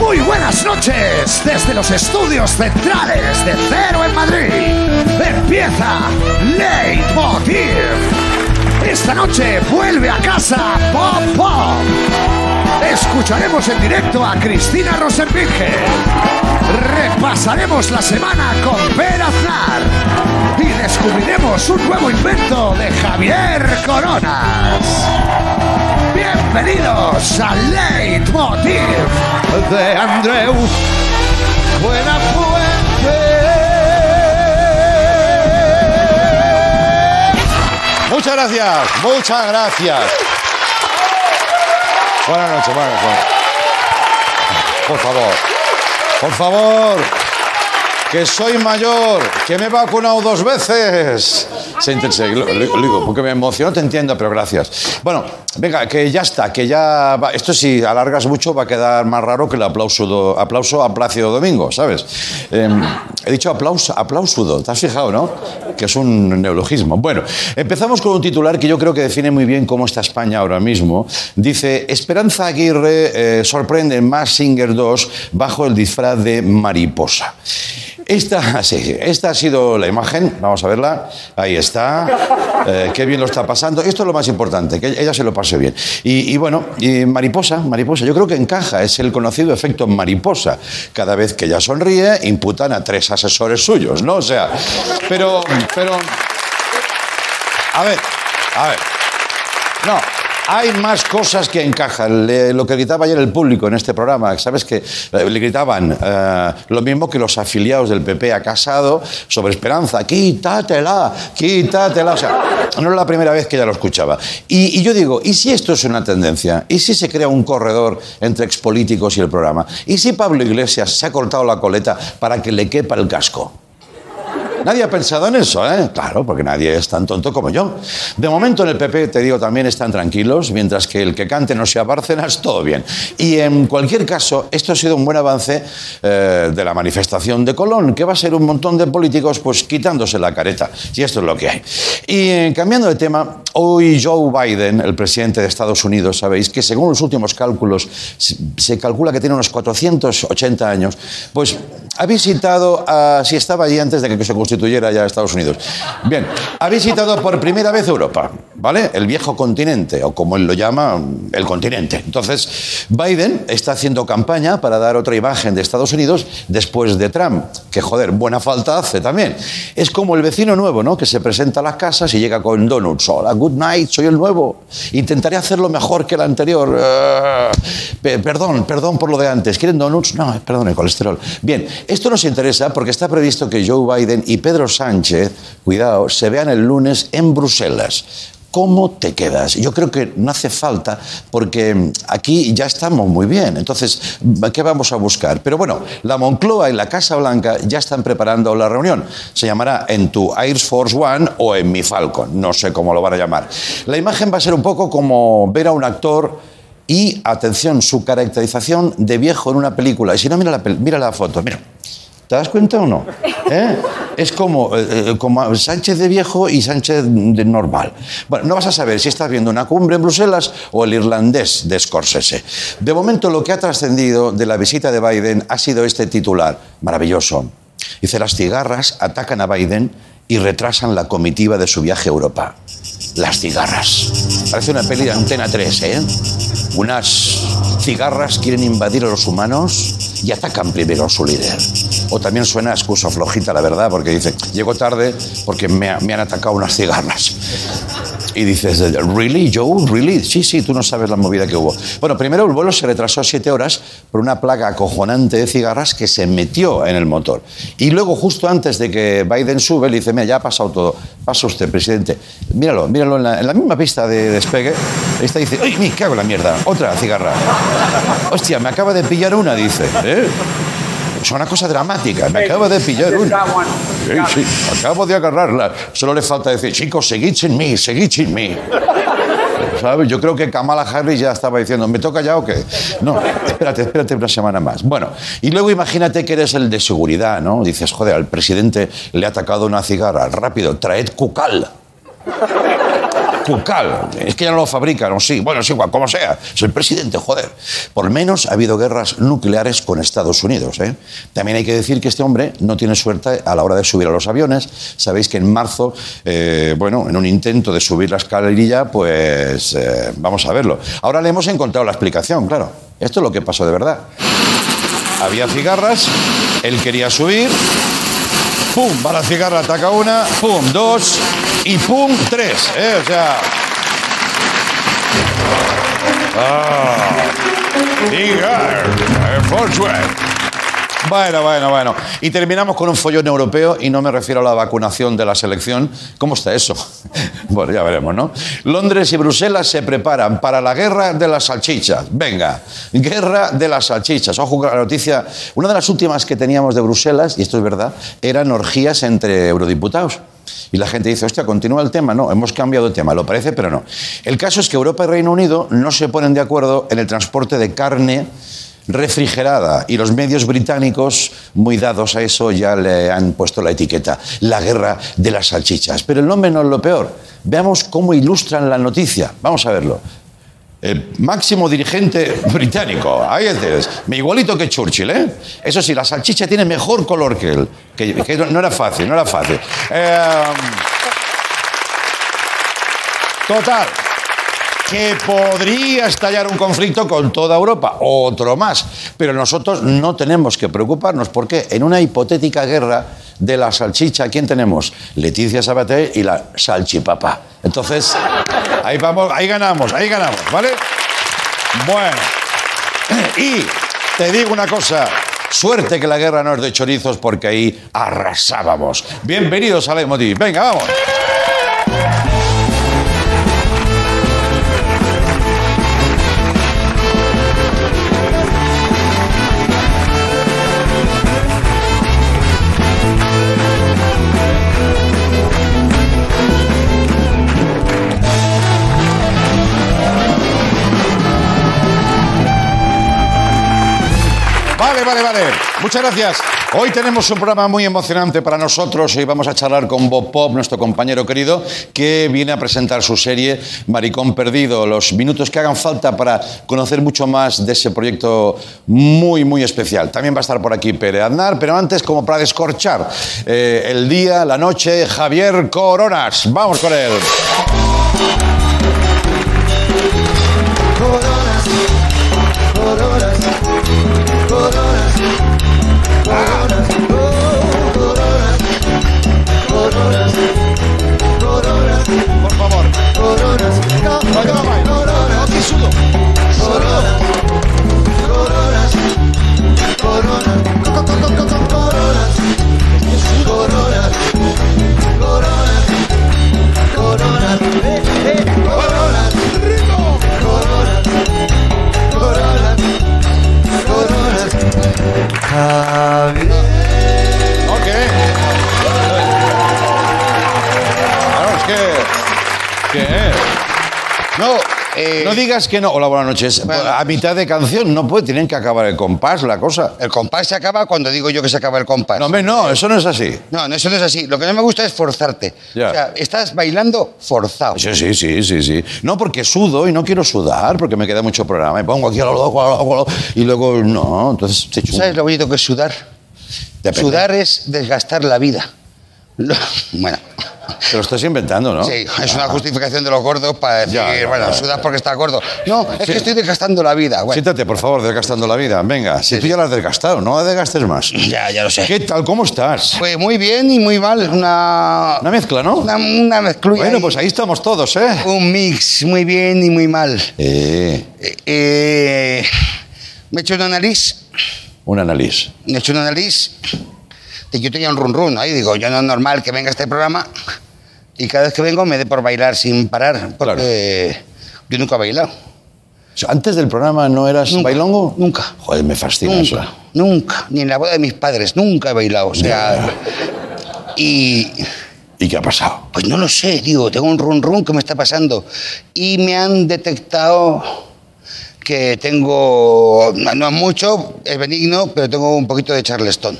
Muy buenas noches desde los estudios centrales de Cero en Madrid. Empieza Leitmotiv. Esta noche vuelve a casa Pop Pop. Escucharemos en directo a Cristina Rosenbinge. Repasaremos la semana con Per Aznar. Y descubriremos un nuevo invento de Javier Coronas. Bienvenidos a Leitmotiv de Andreu Buenafuente. Muchas gracias, muchas gracias. Buenas noches, buenas noches. Por favor, por favor, que soy mayor, que me he vacunado dos veces. Se intense, lo, lo digo, porque me emociono, te entiendo, pero gracias. Bueno, venga, que ya está, que ya. Esto si alargas mucho va a quedar más raro que el aplauso, aplauso a Plácido Domingo, ¿sabes? Eh, he dicho aplauso, aplausudo, ¿te has fijado, no? Que es un neologismo. Bueno, empezamos con un titular que yo creo que define muy bien cómo está España ahora mismo. Dice, Esperanza Aguirre eh, sorprende en Mass Singer 2 bajo el disfraz de mariposa. Esta, ha sido la imagen, vamos a verla, ahí está, Eh, qué bien lo está pasando, esto es lo más importante, que ella se lo pase bien. Y, bueno, mariposa, mariposa, yo creo que encaja, es el conocido efecto mariposa. Cada vez que ella sonríe, imputan a tres asesores suyos, ¿no? O sea, pero, pero, a ver, a ver, no, hay más cosas que encajan. Lo que gritaba ayer el público en este programa, ¿sabes? Que eh, le gritaban eh, lo mismo que los afiliados del PP a Casado sobre Esperanza. Quítatela, quítatela. O sea, no era la primera vez que ella lo escuchaba. Y, y yo digo, ¿y si esto es una tendencia? ¿Y si se crea un corredor entre expolíticos y el programa? ¿Y si Pablo Iglesias se ha cortado la coleta para que le quepa el casco? Nadie ha pensado en eso, ¿eh? Claro, porque nadie es tan tonto como yo. De momento en el PP, te digo, también están tranquilos, mientras que el que cante no sea Bárcenas, todo bien. Y en cualquier caso, esto ha sido un buen avance eh, de la manifestación de Colón, que va a ser un montón de políticos pues quitándose la careta. Y esto es lo que hay. Y eh, cambiando de tema, hoy Joe Biden, el presidente de Estados Unidos, sabéis que según los últimos cálculos, se, calcula que tiene unos 480 años, pues ha visitado, a- si estaba allí antes de que se constituyera ya Estados Unidos. Bien, ha visitado por primera vez Europa, ¿vale? El viejo continente, o como él lo llama, el continente. Entonces, Biden está haciendo campaña para dar otra imagen de Estados Unidos después de Trump, que joder, buena falta hace también. Es como el vecino nuevo, ¿no? Que se presenta a las casas y llega con donuts. Hola, good night, soy el nuevo. Intentaré hacerlo mejor que el anterior. Pe- perdón, perdón por lo de antes. ¿Quieren donuts? No, perdón, el colesterol. Bien, esto nos interesa porque está previsto que Joe Biden y Pedro Sánchez, cuidado, se vean el lunes en Bruselas. ¿Cómo te quedas? Yo creo que no hace falta porque aquí ya estamos muy bien. Entonces, ¿qué vamos a buscar? Pero bueno, la Moncloa y la Casa Blanca ya están preparando la reunión. Se llamará en tu Air Force One o en mi Falcon. No sé cómo lo van a llamar. La imagen va a ser un poco como ver a un actor y, atención, su caracterización de viejo en una película. Y si no, mira la, pel- mira la foto. Mira. ¿Te das cuenta o no? ¿Eh? Es como, eh, eh, como Sánchez de viejo y Sánchez de normal. Bueno, no vas a saber si estás viendo una cumbre en Bruselas o el irlandés de Scorsese. De momento, lo que ha trascendido de la visita de Biden ha sido este titular maravilloso. Dice, las cigarras atacan a Biden y retrasan la comitiva de su viaje a Europa. Las cigarras. Parece una peli de Antena 3, ¿eh? Unas cigarras quieren invadir a los humanos y atacan primero a su líder. O también suena excusa flojita, la verdad, porque dice, llego tarde porque me, me han atacado unas cigarras. Y dices, ¿really, Joe? ¿Really? Sí, sí, tú no sabes la movida que hubo. Bueno, primero el vuelo se retrasó siete horas por una plaga acojonante de cigarras que se metió en el motor. Y luego, justo antes de que Biden sube, le dice, mira, ya ha pasado todo. Pasa usted, presidente. Míralo, míralo en la, en la misma pista de despegue. Esta dice, ¡ay, me cago en la mierda! Otra cigarra. Hostia, me acaba de pillar una, dice. ¿eh? Es una cosa dramática. Me acaba de pillar una. Sí, sí, acabo de agarrarla. Solo le falta decir, chicos, seguid sin mí, seguid sin mí. ¿Sabes? Yo creo que Kamala Harris ya estaba diciendo, ¿me toca ya o qué? No, espérate, espérate una semana más. Bueno, y luego imagínate que eres el de seguridad, ¿no? Dices, joder, al presidente le ha atacado una cigarra. Rápido, traed cucal. Cucal. Es que ya no lo fabrican, o sí. Bueno, es igual, como sea. Es el presidente, joder. Por lo menos ha habido guerras nucleares con Estados Unidos. ¿eh? También hay que decir que este hombre no tiene suerte a la hora de subir a los aviones. Sabéis que en marzo, eh, bueno, en un intento de subir la escalerilla, pues eh, vamos a verlo. Ahora le hemos encontrado la explicación, claro. Esto es lo que pasó de verdad. Había cigarras, él quería subir, pum, va la cigarra, ataca una, pum, dos y pum, tres. ¿eh? O sea. Ah, Air Force One. Bueno, bueno, bueno. Y terminamos con un follón europeo y no me refiero a la vacunación de la selección. ¿Cómo está eso? Bueno, ya veremos, ¿no? Londres y Bruselas se preparan para la guerra de las salchichas. Venga, guerra de las salchichas. Ojo con la noticia. Una de las últimas que teníamos de Bruselas, y esto es verdad, eran orgías entre eurodiputados. Y la gente dice, hostia, continúa el tema. No, hemos cambiado de tema, lo parece, pero no. El caso es que Europa y Reino Unido no se ponen de acuerdo en el transporte de carne refrigerada y los medios británicos, muy dados a eso, ya le han puesto la etiqueta, la guerra de las salchichas. Pero el nombre no es lo peor. Veamos cómo ilustran la noticia. Vamos a verlo. El máximo dirigente británico, ahí es, igualito que Churchill, ¿eh? Eso sí, la salchicha tiene mejor color que él, que, no, era fácil, no era fácil. Eh, total, que podría estallar un conflicto con toda Europa, otro más. Pero nosotros no tenemos que preocuparnos porque en una hipotética guerra de la salchicha, ¿quién tenemos? Leticia Sabater y la salchipapa. Entonces, ahí vamos, ahí ganamos, ahí ganamos, ¿vale? Bueno, y te digo una cosa, Suerte que la guerra no es de chorizos porque ahí arrasábamos. Bienvenidos a Leitmotiv. Venga, vamos. Vale, vale. Muchas gracias. Hoy tenemos un programa muy emocionante para nosotros. Hoy vamos a charlar con Bob Pop, nuestro compañero querido, que viene a presentar su serie Maricón Perdido. Los minutos que hagan falta para conocer mucho más de ese proyecto muy, muy especial. También va a estar por aquí Pere Aznar, pero antes, como para descorchar eh, el día, la noche, Javier Coronas. Vamos con él. Eh, no digas que no. Hola, buenas noches. a mitad de canción no puede, tienen que acabar el compás, la cosa. El compás se acaba cuando digo yo que se acaba el compás. No, hombre, no, eso no es así. No, no, eso no es así. Lo que no me gusta es forzarte. O sea, estás bailando forzado. Sí, sí, sí, sí, sí. No, porque sudo y no quiero sudar, porque me queda mucho programa. Me pongo aquí a lo y luego no. Entonces, ¿Sabes lo bonito que es sudar? Sudar es desgastar la vida. Bueno. Te lo estás inventando, ¿no? Sí, es una justificación de los gordos para decir, bueno, sudas porque estás gordo. No, es que estoy desgastando la vida. Siéntate, por favor, desgastando la vida. Venga, si tú ya la has desgastado, no la desgastes más. Ya, ya lo sé. ¿Qué tal? ¿Cómo estás? Pues muy bien y muy mal. Una... Una mezcla, ¿no? Una, una mezcla. Bueno, pues ahí estamos todos, ¿eh? Un mix, muy bien y muy mal. Eh. eh me he hecho una nariz. Una nariz. Me he hecho una nariz yo tenía un run run ahí, digo, yo no es normal que venga este programa y cada vez que vengo me dé por bailar sin parar, porque yo nunca he bailado. ¿Antes del programa no eras bailongo? Nunca. Joder, me fascina nunca, eso. Nunca, ni en la boda de mis padres, nunca he bailado. O sea, y... ¿Y qué ha pasado? Pues no lo sé, digo, tengo un run run que me está pasando. Y me han detectado que tengo, no es mucho, es benigno, pero tengo un poquito de charleston.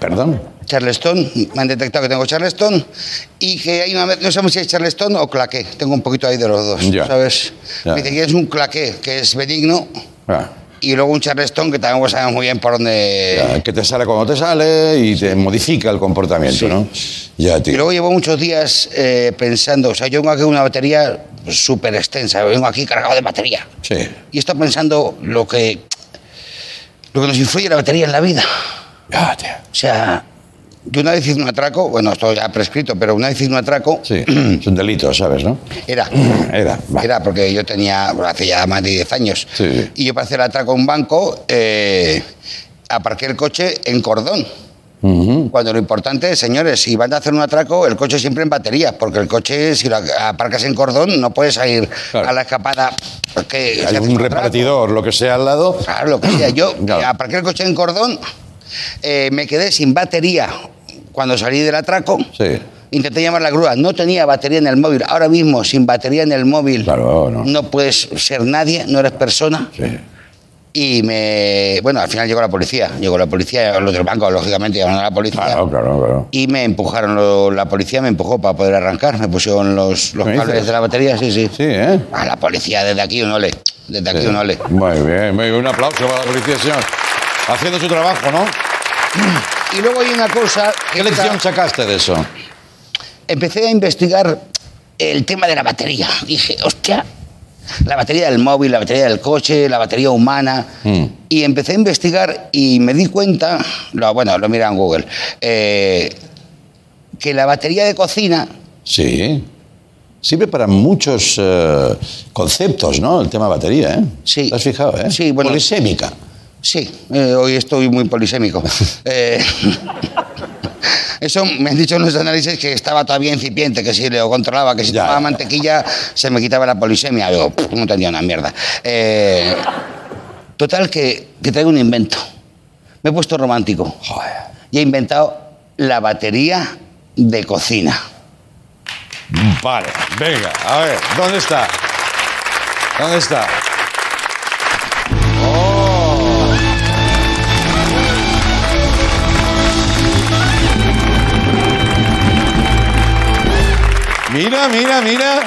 ¿Perdón? Charleston, me han detectado que tengo Charleston y que hay una no sabemos si es Charleston o claqué, tengo un poquito ahí de los dos, Ya. ¿sabes? Ya. Me dice que es un claqué, que es benigno, Ah, y luego un Charleston que tampoco sabemos muy bien por dónde... ya, que te sale cuando te sale y te modifica el comportamiento, Sí. ¿no? Ya, Y tío. luego llevo muchos días eh, pensando, o sea, yo vengo aquí con una batería súper extensa, vengo aquí cargado de batería. Sí. Y estoy pensando lo que, lo que nos influye la batería en la vida. Tío. O sea, yo una vez hice un atraco, bueno, esto ya prescrito, pero una vez hice un atraco, Sí, es un delito, ¿sabes, no? era, Era, va. era porque yo tenía, bueno, hace ya más de 10 años, Sí. y yo para hacer el atraco a un banco, eh, aparqué el coche en cordón. Cuando lo importante, señores, si van a hacer un atraco, el coche siempre en batería, porque el coche, si lo aparcas en cordón, no puedes salir Claro. a la escapada. Hay un atraco. repartidor, lo que sea al lado. Claro, lo que sea. Yo Claro. aparqué el coche en cordón, eh, me quedé sin batería cuando salí del atraco. Sí. Intenté llamar a la grúa, no tenía batería en el móvil. Ahora mismo, sin batería en el móvil, Claro, no. puedes ser nadie, no eres persona. Sí. Y me. Bueno, al final llegó la policía. Llegó la policía, los del banco, lógicamente, llamaron a la policía. Claro, claro, claro. Y me empujaron, lo- la policía me empujó para poder arrancar. Me pusieron los, los ¿Me cables dices? de la batería, sí, sí. Sí, ¿eh? A la policía, desde aquí un ole. Desde aquí Sí. un ole. Muy bien, muy bien. Un aplauso para la policía, señor. Haciendo su trabajo, ¿no? Y luego hay una cosa. que ¿Qué lección esta- sacaste de eso? empecé a investigar el tema de la batería. Dije, hostia, la batería del móvil, la batería del coche, la batería humana. Mm. Y empecé a investigar y me di cuenta, lo, bueno, lo mira en Google, eh, que la batería de cocina, Sí. Sirve para muchos eh, conceptos, ¿no? El tema batería, ¿eh? Sí. ¿Te has fijado, eh? Sí, bueno. Polisémica. sí, eh, hoy estoy muy polisémico. Eh, Eso me han dicho en los análisis que estaba todavía incipiente, que si lo controlaba, que si Ya, tomaba ya, mantequilla se me quitaba la polisemia. Pff, no entendía una mierda. Eh, total, que, que traigo un invento. Me he puesto romántico Joder. y he inventado la batería de cocina. Vale, venga, a ver, ¿dónde está? ¿Dónde está? Mira, mira, mira.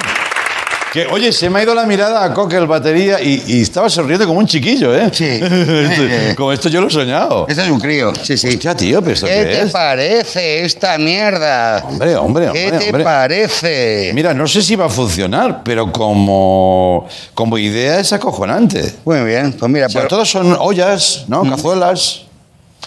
Que, oye, se me ha ido la mirada a Coque el batería y, y estaba sonriendo como un chiquillo, ¿eh? Sí. Esto- como esto yo lo he soñado. Este es un crío, sí, sí. Hostia, tío, pero ¿esto ¿Qué qué te es? parece esta mierda? Hombre, hombre, ¿Qué hombre, te hombre. parece? Mira, no sé si va a funcionar, pero como, como idea es acojonante. Muy bien, pues mira, O sea, pues- todos son ollas, ¿no? Cazuelas.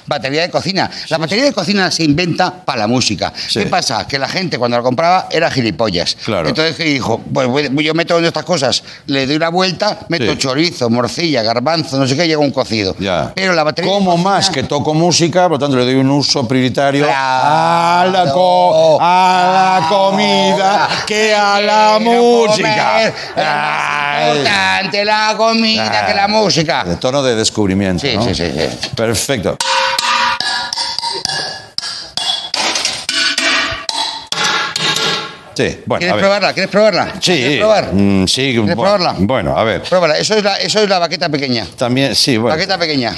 Batería de cocina. La batería de cocina se inventa para la música. Sí. ¿Qué pasa? Que la gente cuando la compraba era gilipollas. Claro. Entonces ¿qué dijo, pues voy- yo meto en estas cosas, le doy una vuelta, meto Sí. chorizo, morcilla, garbanzo, no sé qué, llega un cocido. Ya. Pero la batería Como cocina- más que toco música, por lo tanto le doy un uso prioritario a, la co- a la comida que a la Quiero música. comer, importante la comida que la música. De tono de descubrimiento. Sí, ¿no? sí, sí, sí. Perfecto. Sí, bueno, a ¿Quieres ver. probarla? ¿Quieres probarla? Sí, ¿Quieres probar? mm, sí. ¿Quieres bueno, probarla? Bueno, a ver. Pruébala. Eso es la, eso es la baqueta pequeña. También, sí, bueno. Baqueta pequeña.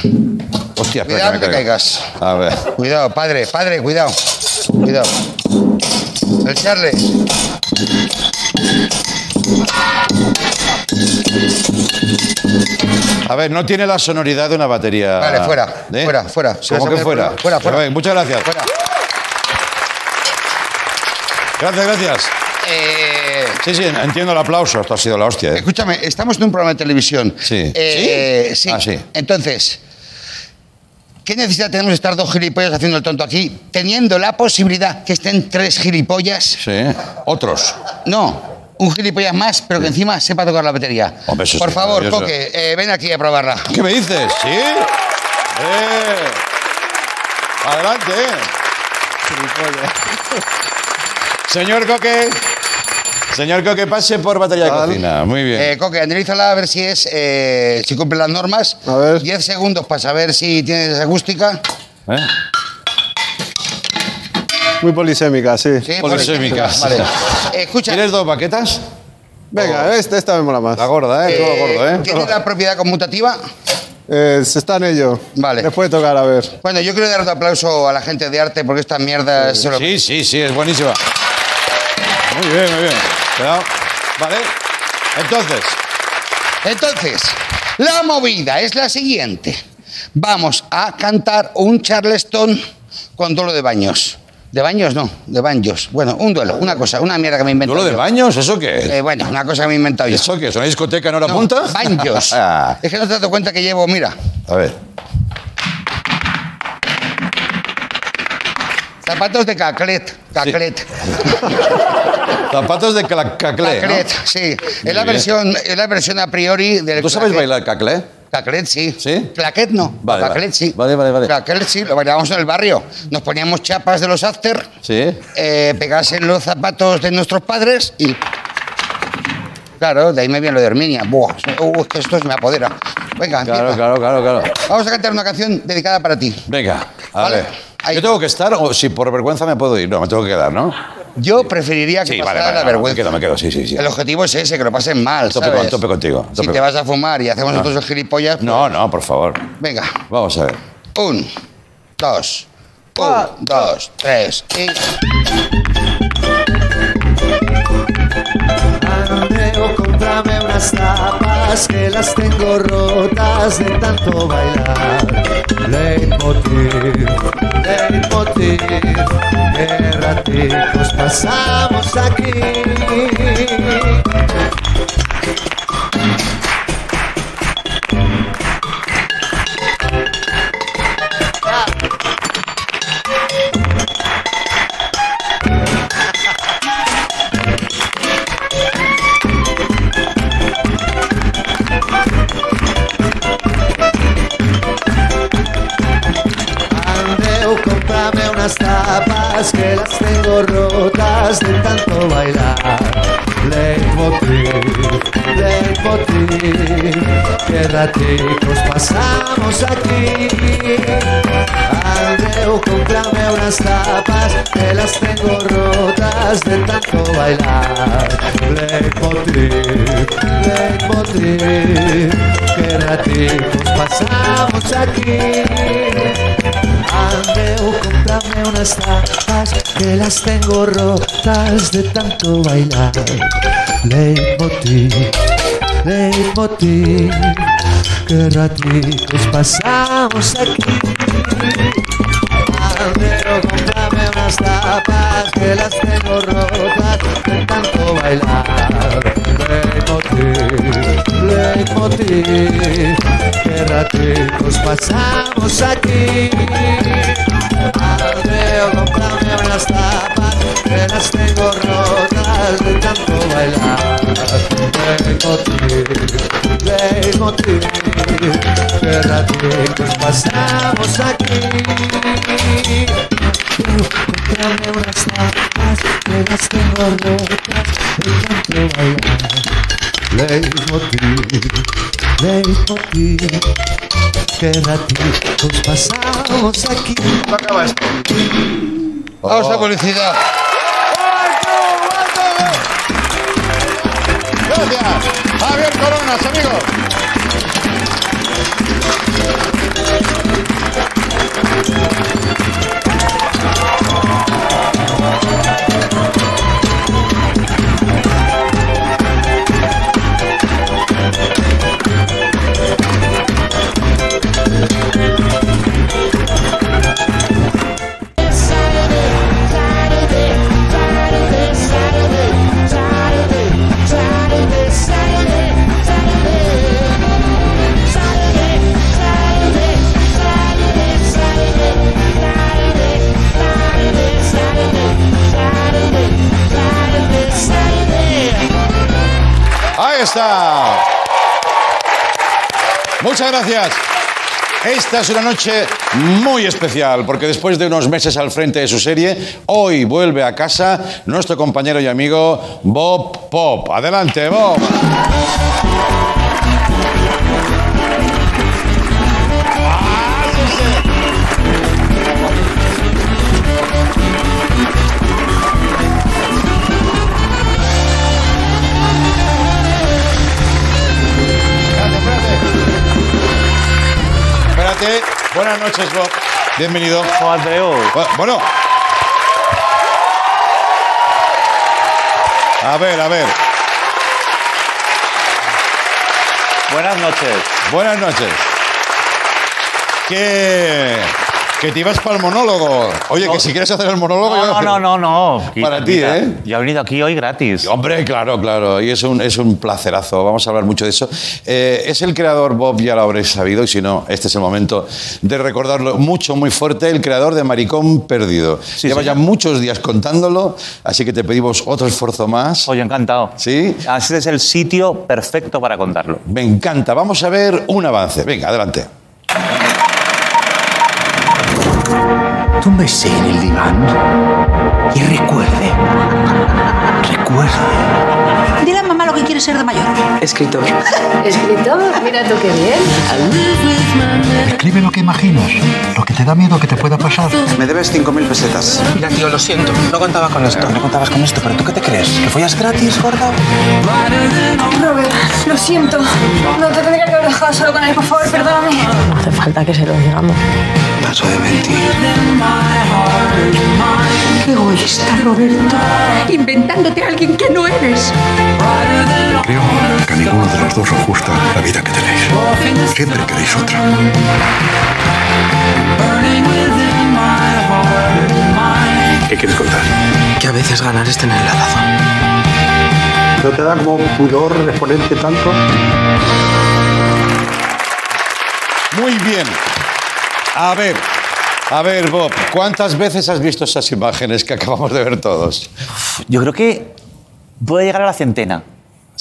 Hostia, Cuidado, que caigas. A ver. Cuidado, padre, padre, cuidado. Cuidado. El Charles. A ver, no tiene la sonoridad de una batería. Vale, fuera, ¿Eh? fuera, fuera. ¿Cómo a que fuera, fuera, fuera. A ver, muchas gracias. Fuera. Gracias, gracias. Eh, Sí, sí, entiendo el aplauso. Esto ha sido la hostia. ¿eh? escúchame, estamos en un programa de televisión. Sí. Eh, ¿Sí? Ah, sí. Entonces, ¿qué necesidad tenemos de estar dos gilipollas haciendo el tonto aquí, teniendo la posibilidad que estén tres gilipollas? Sí. Otros. No, un gilipollas más, pero que encima sepa tocar la batería. Hombre, eso Por favor. Coque, eh, ven aquí a probarla. ¿Qué me dices? ¿Sí? Eh. Adelante. Señor Coque. Señor Coque, pase por batería de cocina. Muy bien. Eh, Coque, analízala a ver si es, eh, si cumple las normas. A ver. 10 segundos para saber si tienes acústica. ¿Eh? Muy polisémica, sí. Sí, Polisémica. Vale. Eh, escucha, ¿Quieres dos baquetas? Venga, esta, esta me mola más. La gorda, ¿eh? Todo eh, gordo, ¿eh? ¿tiene la propiedad conmutativa? Eh, se está en ello. Vale. Les puede tocar, a ver. Bueno, yo quiero dar un aplauso a la gente de arte porque esta mierda se lo... Sí, sí, sí, es buenísima. Muy bien, muy bien. Cuidado. Vale. Entonces, Entonces, la movida es la siguiente. Vamos a cantar un charleston con duelo de baños. De baños no, de baños. Bueno, un duelo, una cosa, una mierda que me he inventado. ¿duelo de yo. baños? ¿Eso qué es? Eh, bueno, una cosa que me he inventado yo. ¿Eso qué es? ¿Una discoteca en hora No, punta? Baños. Ah, es que no te das cuenta que llevo, mira, a ver. Zapatos de caclet. Caclet. Zapatos de cla- caclé, ¿no? Caclet, sí. Es la, bien. versión, es la versión a priori del. ¿Tú sabes claquet. bailar caclé? Caclet, sí. ¿Sí? Claquet no. Vale, Caclet, vale. sí. Vale, vale, vale. Caclet, sí. Lo bailábamos en el barrio. Nos poníamos chapas de los after. Sí. eh, en los zapatos de nuestros padres y. Claro, de ahí me viene lo de Herminia. Buah, uh, esto me apodera. Venga, Claro, empieza. claro, claro, claro. Vamos a cantar una canción dedicada para ti. Venga, a Vale. ver. Ahí. ¿Yo tengo que estar o si por vergüenza me puedo ir? No, me tengo que quedar, ¿no? Yo preferiría que Sí, pasara vale, vale. la no, vergüenza. Me quedo, me quedo, sí, sí, sí. El objetivo es ese, que lo pasen mal. Tope ¿sabes? con- tope contigo, Si te vas a fumar y hacemos nosotros el gilipollas. pues, No, no, por favor. Venga, Vamos a ver. un, dos, un, dos, tres y. Cómprame unas tapas que las tengo rotas de tanto bailar. Leitmotiv, leitmotiv, qué ratitos pasamos aquí. Qué ratitos pasamos aquí. Andreu, cómprame unas tapas que las tengo rotas de tanto bailar. Leitmotiv, leitmotiv, qué ratitos pasamos aquí. Andreu, cómprame unas tapas que las tengo rotas de tanto bailar. Leitmotiv, leitmotiv, Και ρατσικούς πασάως εκεί. Αντέρο, αγορά μερικά παπαγαλέτας, τα έχω ροζ. Έτσι, τόσο χορεύαμε, μπενοτί, μπενοτί. Και ρατσικούς πασάως εκεί. Αντέρο, αγορά μερικά. De tanto bailar. Leitmotiv, leitmotiv, qué ratitos pasamos aquí. Cómprame unas tapas que las tengo rotas de tanto bailar. Leitmotiv, leitmotiv, qué ratitos pasamos aquí. Vamos Oh. a publicidad. Gracias. Javier Coronas, amigos. Está. Muchas gracias. Esta es una noche muy especial porque después de unos meses al frente de su serie, hoy vuelve a casa nuestro compañero y amigo Bob Pop. Adelante, Bob. Buenas noches, Bob. Bienvenido. Bueno. A ver, a ver. Buenas noches. Buenas noches. Que, que te ibas para el monólogo. Oye, que si quieres hacer el monólogo... yo- No, no, no, no. Para ti, ¿eh? Yo he venido aquí hoy gratis. Hombre, claro, claro, y es un, es un placerazo, vamos a hablar mucho de eso. Eh, es el creador, Bob, ya lo habréis sabido, y si no, este es el momento de recordarlo mucho, muy fuerte, el creador de Maricón Perdido. Lleva ya muchos días contándolo, así que te pedimos otro esfuerzo más. Oye, encantado. ¿Sí? Este es el sitio perfecto para contarlo. Me encanta, vamos a ver un avance. Venga, adelante. Túmbese en el diván y recuerde. Recuerde. A mamá lo que quiere ser de mayor. Escritor. Escritor, mira tú qué bien. Escribe lo que imaginas, lo que te da miedo que te pueda pasar. Me debes 5.000 pesetas. Mira, tío, lo siento. No contaba con esto. No contabas con esto, pero ¿tú qué te crees? ¿Que follas gratis, gordo? Robert, lo siento. No te tendría que haber dejado solo con él, por favor, perdóname. No hace falta que se lo digamos. Paso de mentir. Qué egoísta, Roberto. Inventándote a alguien que no eres. Creo que a ninguno de los dos os gusta la vida que tenéis. Siempre queréis otra. ¿Qué quieres contar? Que a veces ganar es tener la razón. ¿No te da como pudor exponerte tanto? Muy bien. A ver, a ver, Bob, ¿cuántas veces has visto esas imágenes que acabamos de ver todos? Yo creo que puede llegar a la centena.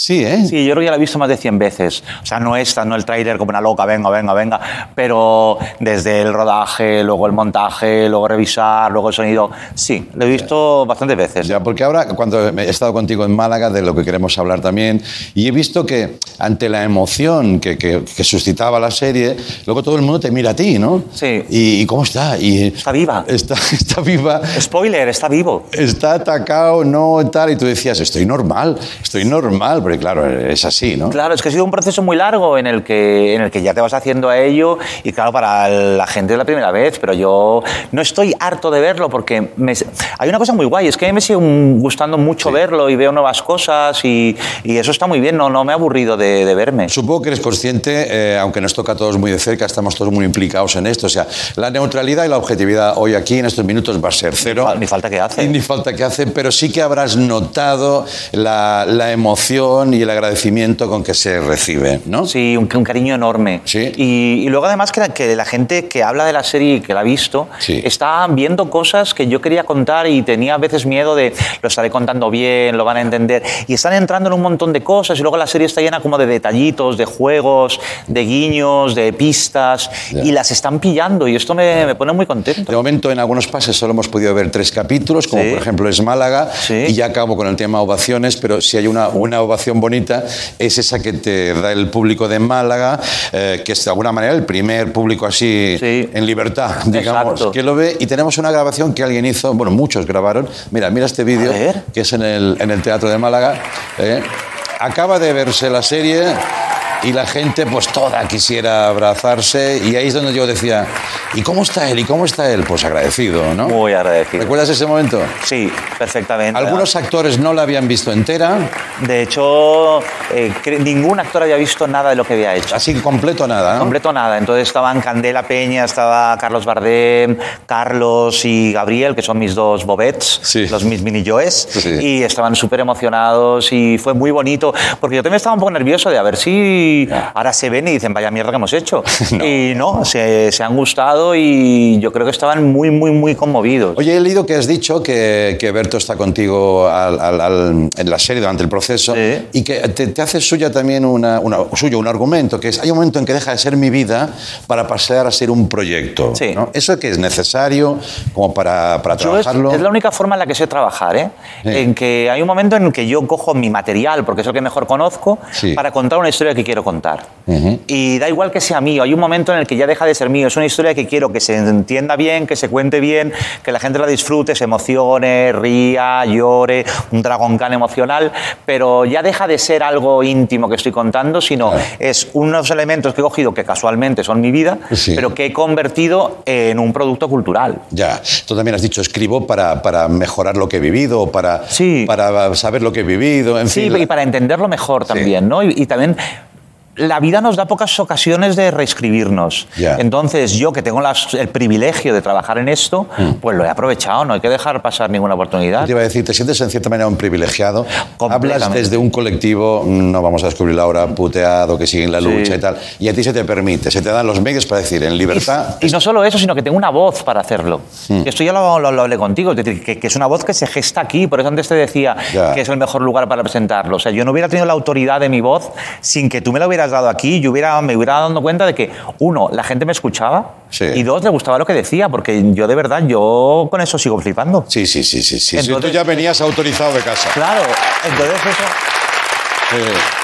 Sí, ¿eh? Sí, yo creo que ya la he visto más de 100 veces. O sea, no esta, no el tráiler como una loca, venga, venga, venga. Pero desde el rodaje, luego el montaje, luego revisar, luego el sonido. Sí, lo he visto bastantes veces. Ya, porque ahora, cuando he estado contigo en Málaga, de lo que queremos hablar también, y he visto que ante la emoción que, que- que suscitaba la serie, luego todo el mundo te mira a ti, ¿no? Sí. ¿Y, y cómo está? Y Está viva. Está, está viva. Spoiler, está vivo. Está atacado, no tal, y tú decías, estoy normal, estoy normal, porque claro, es así, ¿no? Claro, es que ha sido un proceso muy largo en el que, en el que ya te vas haciendo a ello y claro, para la gente es la primera vez, pero yo no estoy harto de verlo porque me- hay una cosa muy guay, es que me sigue gustando mucho verlo y veo nuevas cosas y, y eso está muy bien, no, no me he aburrido de, de verme. Supongo que eres consciente, eh, aunque nos toca a todos muy de cerca, estamos todos muy implicados en esto. O sea, la neutralidad y la objetividad hoy aquí en estos minutos va a ser cero. Ni falta que hace. Ni falta que hace, pero sí que habrás notado la, la emoción y el agradecimiento con que se recibe, ¿no? Sí, un, un cariño enorme. Sí. Y, y luego además que la, que la gente que habla de la serie y que la ha visto Sí. está viendo cosas que yo quería contar y tenía a veces miedo de lo estaré contando bien, lo van a entender. Y están entrando en un montón de cosas y luego la serie está llena como de detallitos, de juegos, de guiños, de pistas y las están pillando y esto me, me pone muy De contento. momento, en algunos pases solo hemos podido ver tres capítulos, como Sí. por ejemplo es Málaga, y ya acabo con el tema ovaciones, pero si hay una, una ovación bonita, es esa que te da el público de Málaga, eh, que es de alguna manera el primer público así Sí. en libertad, digamos, Exacto. que lo ve. Y tenemos una grabación que alguien hizo, bueno, muchos grabaron. Mira, mira este vídeo, que es en el, en el Teatro de Málaga. eh. Acaba de verse la serie. Y la gente, pues toda quisiera abrazarse. Y ahí es donde yo decía, ¿y cómo está él? ¿Y cómo está él? Pues agradecido, ¿no? Muy agradecido. ¿Recuerdas ese momento? Sí, perfectamente. Algunos actores no la habían visto entera, De hecho, eh, ningún actor había visto nada de lo que había hecho. así completo nada, ¿no? Completo nada. Entonces estaban Candela Peña, estaba Carlos Bardem, Carlos y Gabriel, que son mis dos bobets, Sí. los mis mini Joes, Sí. y estaban súper emocionados y fue muy bonito, porque yo también estaba un poco nervioso de a ver si ahora se ven y dicen, vaya mierda que hemos hecho. Y no, se, se han gustado y yo creo que estaban muy, muy, muy conmovidos. Oye, he leído que has dicho que, que Berto está contigo al- al- al- en la serie durante el proceso Sí. y que te, te hace suya también una, una- suyo un argumento, que es hay un momento en que deja de ser mi vida para pasar a ser un proyecto. Sí. ¿no? ¿Eso que es necesario como para, para Yo es, trabajarlo? es la única forma en la que sé trabajar, ¿eh? Sí. En que hay un momento en que yo cojo mi material, porque es el que mejor conozco, para contar una historia que quiero quiero contar. Y da igual que sea mío, hay un momento en el que ya deja de ser mío, es una historia que quiero que se entienda bien, que se cuente bien, que la gente la disfrute, se emocione, ría, llore, un Dragon Khan emocional, pero ya deja de ser algo íntimo que estoy contando, sino es unos elementos que he cogido que casualmente son mi vida, Sí. pero que he convertido en un producto cultural. Ya, tú también has dicho, escribo para, para mejorar lo que he vivido, para, para saber lo que he vivido, en Sí, fin. y para entenderlo mejor también, ¿no? Y, y también la vida nos da pocas ocasiones de reescribirnos. Ya. Entonces, yo que tengo las- el privilegio de trabajar en esto, Mm. pues lo he aprovechado, no hay que dejar pasar ninguna oportunidad. Te iba a decir, te sientes en cierta manera un privilegiado. Hablas desde un colectivo, no vamos a descubrirlo ahora, puteado, que sigue en la Sí. lucha y tal. Y a ti se te permite, se te dan los medios para decir, en libertad. Y no solo eso, sino que tengo una voz para hacerlo. Mm. Esto ya lo, lo- lo hablé contigo, es decir, que, que es una voz que se gesta aquí, por eso antes te decía Ya. que es el mejor lugar para presentarlo. O sea, yo no hubiera tenido la autoridad de mi voz sin que tú me la hubieras dado aquí, yo hubiera, me hubiera dado cuenta de que, uno, la gente me escuchaba, y dos, le gustaba lo que decía, porque yo de verdad, yo con eso sigo flipando. Sí, sí, sí, sí. sí. Entonces- tú ya venías autorizado de casa. Claro, entonces eso...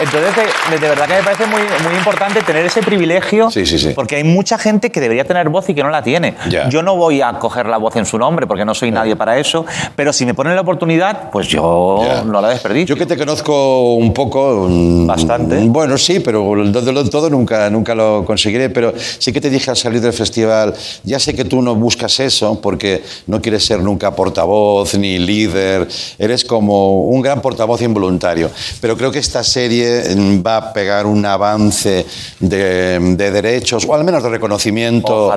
Entonces, de, de verdad que me parece muy, muy importante tener ese privilegio, porque hay mucha gente que debería tener voz y que no la tiene. Ya. Yo no voy a coger la voz en su nombre, porque no soy nadie para eso, pero si me ponen la oportunidad, pues yo no la desperdicio. Yo que te conozco un poco. Bastante. Bueno, sí, pero lo- todo nunca, nunca lo conseguiré. Pero sí que te dije al salir del festival, ya sé que tú no buscas eso porque no quieres ser nunca portavoz ni líder. Eres como un gran portavoz involuntario. Pero creo que esta serie va a pegar un avance de, de derechos, o al menos de reconocimiento,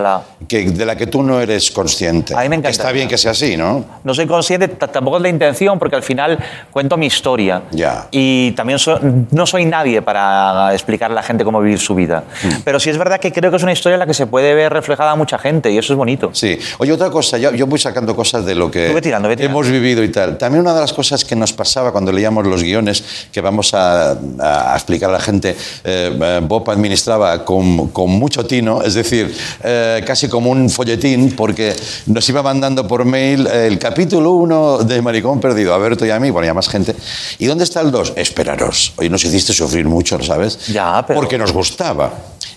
que, de la que tú no eres consciente. A mí me Que Está bien que sea así, ¿no? No soy consciente, tampoco es la intención, porque al final cuento mi historia. Ya. Y también so- no soy nadie para explicar a la gente cómo vivir su vida. Mm. Pero sí es verdad que creo que es una historia en la que se puede ver reflejada a mucha gente y eso es bonito. Sí. Oye, otra cosa, yo, yo voy sacando cosas de lo que ve tirando, ve tirando. hemos vivido y tal. También una de las cosas que nos pasaba cuando leíamos los guiones, que vamos a, a explicar a la gente, eh, eh, Bob administraba con, con mucho tino, es decir, eh, casi como un folletín, porque nos iba mandando por mail el capítulo 1 de Maricón Perdido, a Berto y a mí, bueno, y a más gente. ¿Y dónde está el 2? Esperaros. Hoy nos hiciste sufrir mucho, ¿sabes? Ya, pero... Porque nos gustaba.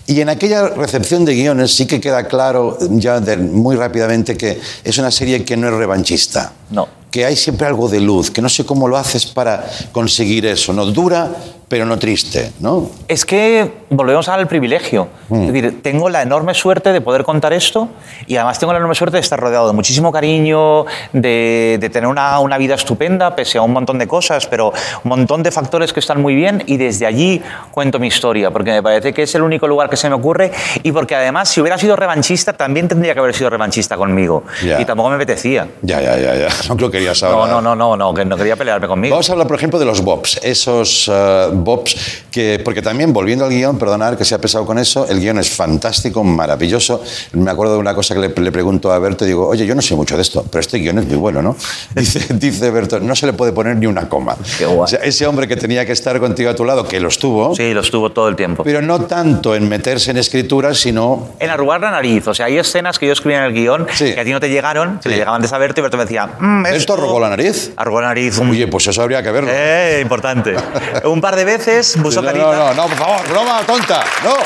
Y en aquella recepción de guiones sí que queda claro ya de- muy rápidamente que es una serie que no es revanchista. No. Que hay siempre algo de luz, que no sé cómo lo haces para conseguir eso. No dura, pero no triste, ¿no? Es que volvemos al privilegio. Mm. Es decir, tengo la enorme suerte de poder contar esto y además tengo la enorme suerte de estar rodeado de muchísimo cariño, de, de tener una, una vida estupenda, pese a un montón de cosas, pero un montón de factores que están muy bien y desde allí cuento mi historia, porque me parece que es el único lugar que se me ocurre y porque además si hubiera sido revanchista también tendría que haber sido revanchista conmigo. Ya. Y tampoco me apetecía. Ya, ya, ya, ya. No lo querías No, ahora. no, no, no, no, que no quería pelearme conmigo. Vamos a hablar, por ejemplo, de los bobs. Esos eh, bobs que, porque también, volviendo al guion, perdonad que sea pesado con eso, el guion es fantástico, maravilloso. Me acuerdo de una cosa que le, le pregunto a Berto, digo, oye, yo no sé mucho de esto, pero este guion es muy bueno, ¿no? Dice, dice Berto, no se le puede poner ni una coma. O sea, ese hombre que tenía que estar contigo a tu lado, que lo estuvo. Sí, lo estuvo todo el tiempo. Pero no tanto en meterse en escrituras, sino En arrugar la nariz. O sea, hay escenas que yo escribí en el guion que a ti no te llegaron, que le llegaban de Berto y Berto me decía, "Mm, ¿Esto arrugó la nariz? Arrugó la nariz. Oye, pues eso habría que verlo. Eh, importante. Un par de veces puso no, carita. no, no, no, por favor, broma tonta, no.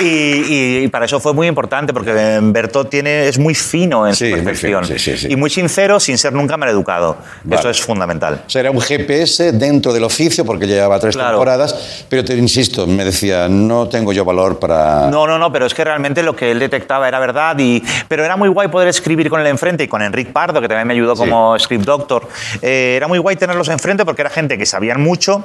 Y, y- y para eso fue muy importante, porque Berto tiene, es muy fino en Sí, su muy percepción. fino, sí, sí, sí. Y muy sincero, sin ser nunca maleducado. Vale. Eso es fundamental. O sea, era un GPS dentro del oficio, porque llevaba tres Claro. temporadas, pero te insisto, me decía, no tengo yo valor para... No, no, no, pero es que realmente lo que él detectaba era verdad. Y, pero era muy guay poder escribir con él enfrente y con Enric Pardo, que también me ayudó como script doctor. Eh, era muy guay tenerlos enfrente porque era gente que sabían mucho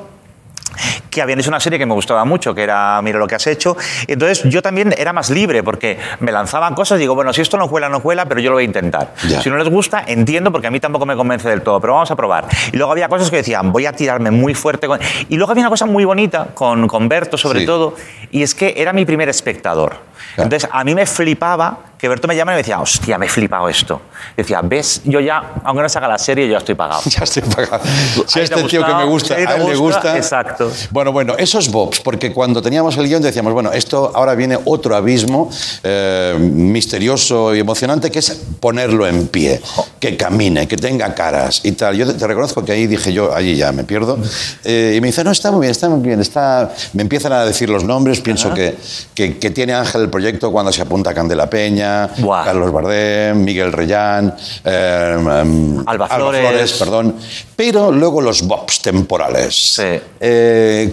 que habían hecho una serie que me gustaba mucho, que era Mira lo que has hecho. Y entonces yo también era más libre porque me lanzaban cosas y digo, bueno, si esto no cuela, no cuela, pero yo lo voy a intentar. Ya. Si no les gusta, entiendo porque a mí tampoco me convence del todo, pero vamos a probar. Y luego había cosas que decían, voy a tirarme muy fuerte. Con... Y luego había una cosa muy bonita con, con Berto, sobre Sí. todo, y es que era mi primer espectador. Entonces a mí me flipaba que Berto me llamara y me decía, hostia, me he flipado esto. Decía, ves, yo ya, aunque no se haga la serie, yo ya estoy pagado. Ya estoy pagado. Si A este tío que me gusta, a él le gusta, Exacto. Exacto. Bueno, bueno, esos bobs, porque cuando teníamos el guion decíamos, bueno, esto ahora viene otro abismo eh, misterioso y emocionante que es ponerlo en pie, que camine, que tenga caras y tal. Yo te, te reconozco que ahí dije yo, allí ya me pierdo. Eh, y me dice, no, está muy bien, está muy bien. Está... Me empiezan a decir los nombres, pienso que, que, que tiene Ángel el proyecto cuando se apunta a Candela Peña, Carlos Bardem, Miguel Reyán, eh, em, Alba Flores. perdón. Pero luego los bobs temporales. Eh,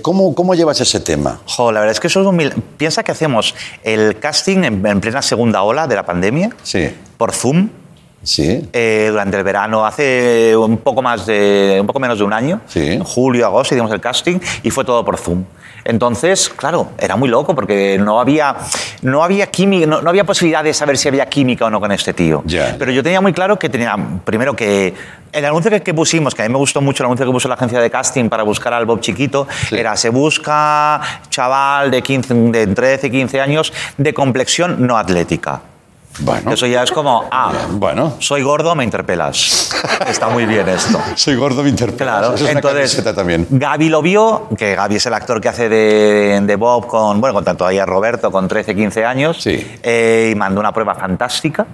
¿cómo, ¿Cómo llevas ese tema? Jo, la verdad es que eso es un mil- Piensa que hacemos el casting en, en plena segunda ola de la pandemia Sí. por Zoom. Sí. eh, durante el verano, hace un poco más de, un poco menos de un año, en julio, agosto, hicimos el casting y fue todo por Zoom. Entonces, claro, era muy loco porque no había, no había química, no, no había posibilidad de saber si había química o no con este tío. Pero yo tenía muy claro que tenía, primero que el anuncio que, que pusimos, que a mí me gustó mucho el anuncio que puso la agencia de casting para buscar al Bob chiquito, era se busca chaval de, 15, de 13, 15 años de complexión no atlética. Bueno. Eso ya es como, ah, bueno. soy gordo, me interpelas. Está muy bien esto. Soy gordo, me interpelas. Claro, Eso es una entonces camiseta también. Gaby lo vio, que Gaby es el actor que hace de, de Bob con, bueno, con tanto ahí a Roberto con 13, 15 años, eh, y mandó una prueba fantástica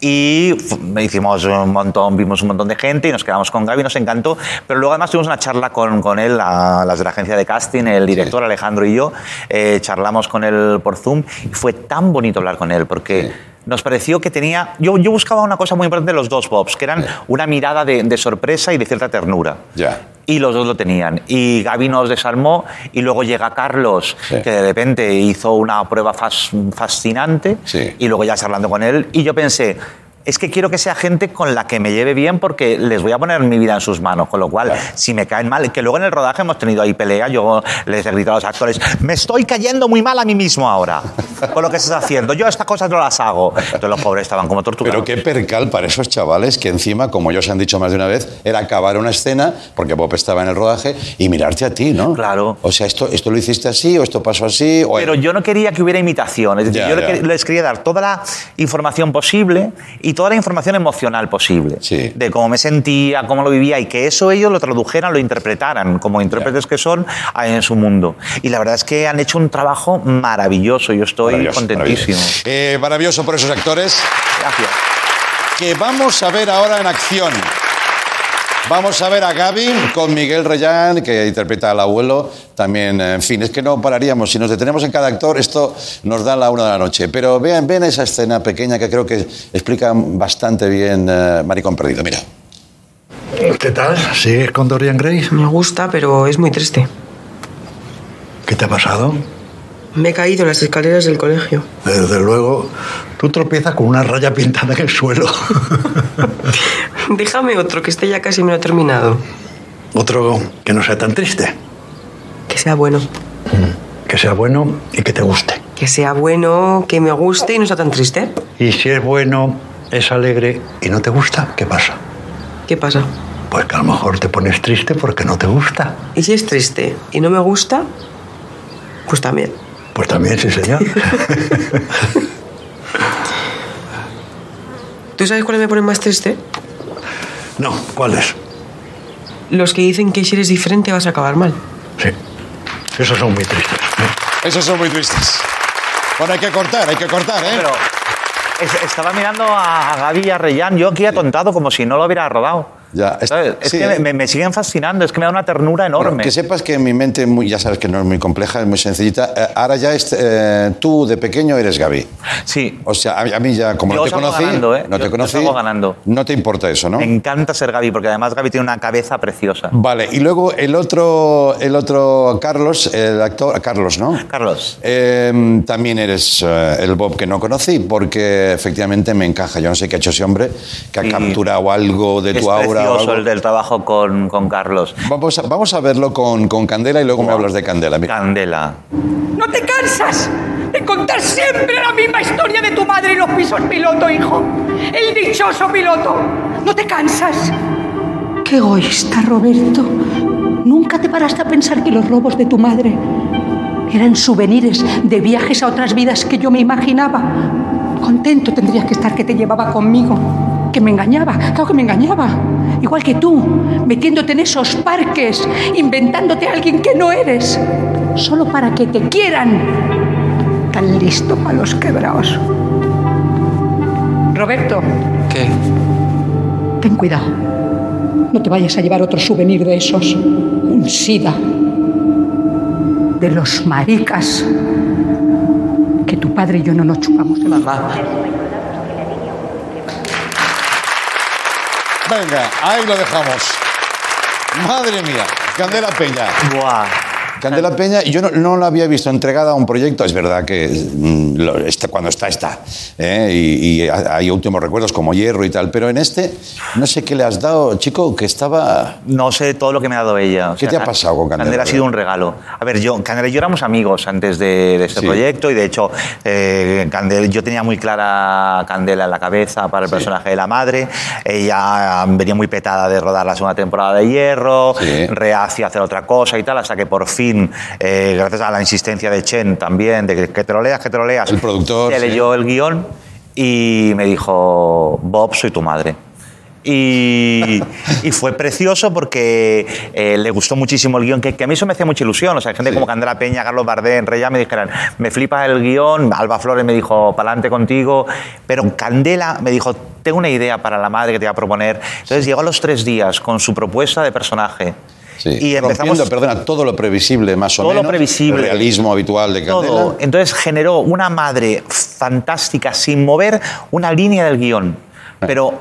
y hicimos un montón, vimos un montón de gente y nos quedamos con Gaby, nos encantó, pero luego además tuvimos una charla con, con él, la- las de la agencia de casting, el director Alejandro y yo, eh, charlamos con él por Zoom y fue tan bonito hablar con él porque... Nos pareció que tenía. Yo, yo buscaba una cosa muy importante de los dos Bobs, que eran una mirada de, de sorpresa y de cierta ternura. Ya. Y los dos lo tenían. Y Gaby nos desarmó y luego llega Carlos, que de repente hizo una prueba fas- fascinante y luego ya charlando con él. Y yo pensé, es que quiero que sea gente con la que me lleve bien porque les voy a poner mi vida en sus manos. Con lo cual, si me caen mal, que luego en el rodaje hemos tenido ahí pelea, yo les he gritado a los actores, me estoy cayendo muy mal a mí mismo ahora con lo que estás haciendo. Yo estas cosas no las hago. Entonces los pobres estaban como torturados. Pero qué percal para esos chavales que encima, como ya os han dicho más de una vez, era acabar una escena, porque Bob estaba en el rodaje, y mirarte a ti, ¿no? Claro. O sea, esto, esto lo hiciste así, o esto pasó así, o... Pero yo no quería que hubiera imitación. Es decir, Ya, yo ya. les quería dar toda la información posible y toda la información emocional posible. De cómo me sentía, cómo lo vivía y que eso ellos lo tradujeran, lo interpretaran como intérpretes que son en su mundo. Y la verdad es que han hecho un trabajo maravilloso. Yo estoy Maravilloso, contentísimo. maravilloso. Eh, maravilloso por esos actores. Gracias. Que vamos a ver ahora en acción. Vamos a ver a Gaby con Miguel Reyán, que interpreta al abuelo. También, en fin, es que no pararíamos. Si nos detenemos en cada actor, esto nos da la una de la noche. Pero vean, vean esa escena pequeña que creo que explica bastante bien eh, Maricón Perdido. Mira. ¿Qué tal? ¿Sigues con Dorian Gray? Me gusta, pero es muy triste. ¿Qué te ha pasado? Me he caído en las escaleras del colegio. Desde luego, tú tropiezas con una raya pintada en el suelo. Déjame otro, que este ya casi me lo he terminado. Otro que no sea tan triste. Que sea bueno. Que sea bueno y que te guste. Que sea bueno, que me guste y no sea tan triste. Y si es bueno, es alegre y no te gusta, ¿qué pasa? ¿Qué pasa? Pues que a lo mejor te pones triste porque no te gusta. Y si es triste y no me gusta, pues también. Pues también, sí, señor. ¿Tú sabes cuál me pone más triste? No, ¿cuál es? Los que dicen que si eres diferente vas a acabar mal. Sí. Esos son muy tristes. Esos son muy tristes. Bueno, hay que cortar, hay que cortar, ¿eh? Pero es- estaba mirando a Gaby y a Reyán, yo aquí atontado como si no lo hubiera rodado. Ya, es- ¿Sabes? Es sí, que ¿eh? me, me siguen fascinando, es que me da una ternura enorme. Bueno, que sepas que mi mente, muy, ya sabes que no es muy compleja, es muy sencillita. Eh, ahora ya es, eh, tú de pequeño eres Gaby. Sí. O sea, a, a mí ya, como Yo no te conocí, ganando, ¿eh? no Yo- te conocí, ganando. no te importa eso, ¿no? Me encanta ser Gaby, porque además Gaby tiene una cabeza preciosa. Vale, y luego el otro, el otro Carlos, el actor, Carlos, ¿no? Carlos. Eh, también eres el Bob que no conocí, porque efectivamente me encaja. Yo no sé qué ha hecho ese hombre, que ha Sí. capturado algo de es tu aura. Precioso el del trabajo con, con Carlos. Vamos a, vamos a verlo con, con Candela y luego me hablas de Candela. Mira. Candela. ¿No te cansas de contar siempre la misma historia de tu madre y los pisos piloto, hijo? El dichoso piloto. ¿No te cansas? Qué egoísta, Roberto. Nunca te paraste a pensar que los robos de tu madre eran souvenirs de viajes a otras vidas que yo me imaginaba. Contento tendrías que estar que te llevaba conmigo. Que me engañaba, claro que me engañaba. igual que tú, metiéndote en esos parques, inventándote a alguien que no eres, solo para que te quieran. Tan listo para los quebrados. Roberto, ¿Qué? ten cuidado. No te vayas a llevar otro souvenir de esos. Un sida. De los maricas. Que tu padre y yo no nos chupamos de Mamá. Venga, ahí lo dejamos. Madre mía, Candela Peña. Buah. Candela Peña, yo no, no la había visto entregada a un proyecto, es verdad que mm, lo- está- cuando está, está. ¿eh? Y, y hay últimos recuerdos como Hierro y tal, pero en este, no sé qué le has dado, chico, que estaba... No sé todo lo que me ha dado ella. O ¿Qué te ha pasado con Candela? Candela ha sido un regalo. A ver, yo, Candela y yo éramos amigos antes de, de este Sí. proyecto y de hecho eh, Candela- yo tenía muy clara Candela en la cabeza para el personaje de la madre. Ella venía muy petada de rodar la segunda temporada de Hierro, Sí. reacia a hacer otra cosa y tal, hasta que por fin, eh, gracias a la insistencia de Chen también, de que, que te lo leas, que te lo leas, El productor, se sí. leyó el guion y me dijo, Bob, soy tu madre. Y, y fue precioso porque eh, le gustó muchísimo el guion, que, que a mí eso me hacía mucha ilusión. O sea, gente como Candela Peña, Carlos Bardén, Reya me dijeran, me flipa el guion, Alba Flores me dijo, pa'lante contigo, pero Candela me dijo, tengo una idea para la madre que te voy a proponer. Entonces llegó a los tres días con su propuesta de personaje. Sí. Y empezamos Rompiendo, perdona, todo lo previsible más o Todo lo menos. previsible. El realismo habitual de Candela. todo. Entonces generó una madre fantástica sin mover una línea del guion, pero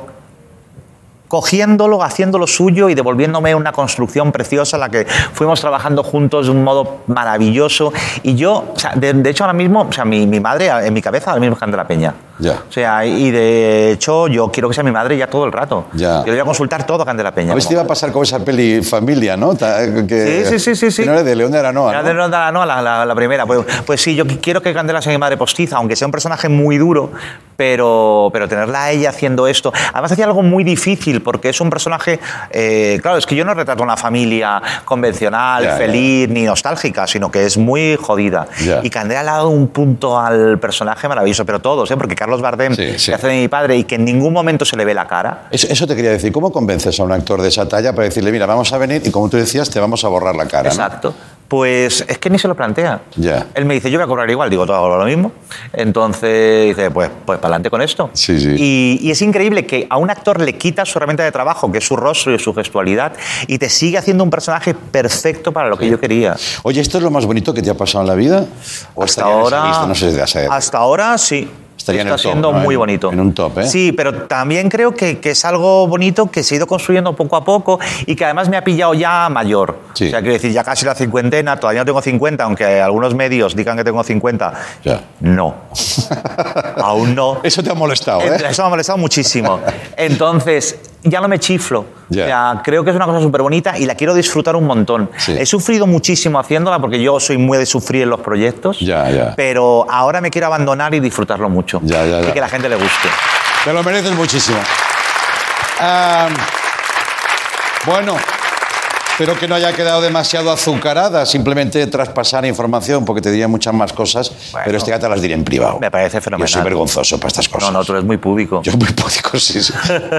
cogiéndolo, haciéndolo suyo y devolviéndome una construcción preciosa la que fuimos trabajando juntos de un modo maravilloso. Y yo, o sea, de, de hecho ahora mismo, o sea, mi, mi madre en mi cabeza ahora mismo es Candela Peña. Ya. O sea, y de hecho yo quiero que sea mi madre ya todo el rato. Ya. Yo le voy a consultar todo a Candela Peña. A ver si te iba a pasar con esa peli Familia, ¿no? Que, Sí, sí, sí, sí, sí. que no era de León de Aranoa, Era ¿no? de León de Aranoa, la, la- la primera. Pues, pues sí, yo qu- quiero que Candela sea mi madre postiza, aunque sea un personaje muy duro, pero, pero tenerla a ella haciendo esto. Además, hacía algo muy difícil, porque es un personaje. eh, claro, es que yo no retrato una familia convencional, feliz ni nostálgica, sino que es muy jodida. Ya. Y Candela le ha dado un punto al personaje maravilloso, pero todos, ¿eh? porque Carlos Bardem, Sí, sí. que hace de mi padre y que en ningún momento se le ve la cara. Eso, eso te quería decir. ¿Cómo convences a un actor de esa talla para decirle, mira, vamos a venir y como tú decías, te vamos a borrar la cara? ¿no? Pues es que ni se lo plantea. Ya. Él me dice, yo voy a cobrar igual, digo, todo lo mismo. Entonces dice, pues, pues para adelante con esto. Sí, sí. Y, y es increíble que a un actor le quita su herramienta de trabajo, que es su rostro y su gestualidad, y te sigue haciendo un personaje perfecto para lo que yo quería. Oye, ¿esto es lo más bonito que te ha pasado en la vida? ¿O Hasta ahora, lista? No sé si hasta ahora sí. Estaría en Está el top, siendo ¿no? muy En- bonito. en un top, ¿eh? Sí, pero también creo que, que es algo bonito que se ha ido construyendo poco a poco y que además me ha pillado ya mayor. Sí. O sea, quiero decir, ya casi la cincuentena, todavía no tengo 50, aunque algunos medios digan que tengo 50. Ya. No. Aún no. Eso te ha molestado, ¿eh? Eso me ha molestado muchísimo. Entonces, ya no me chiflo. O sea, creo que es una cosa súper bonita y la quiero disfrutar un montón. Sí. He sufrido muchísimo haciéndola porque yo soy muy de sufrir en los proyectos. Ya, ya. Pero ahora me quiero abandonar y disfrutarlo mucho. Ya, ya, ya. Y que la gente le guste. Te lo mereces muchísimo. Ah, bueno, espero que no haya quedado demasiado azucarada, simplemente traspasar información, porque te diría muchas más cosas, pero este ya te las diré en privado. Me parece fenomenal. Yo soy vergonzoso para estas cosas. No, no, tú eres muy público. Yo muy público, sí, sí.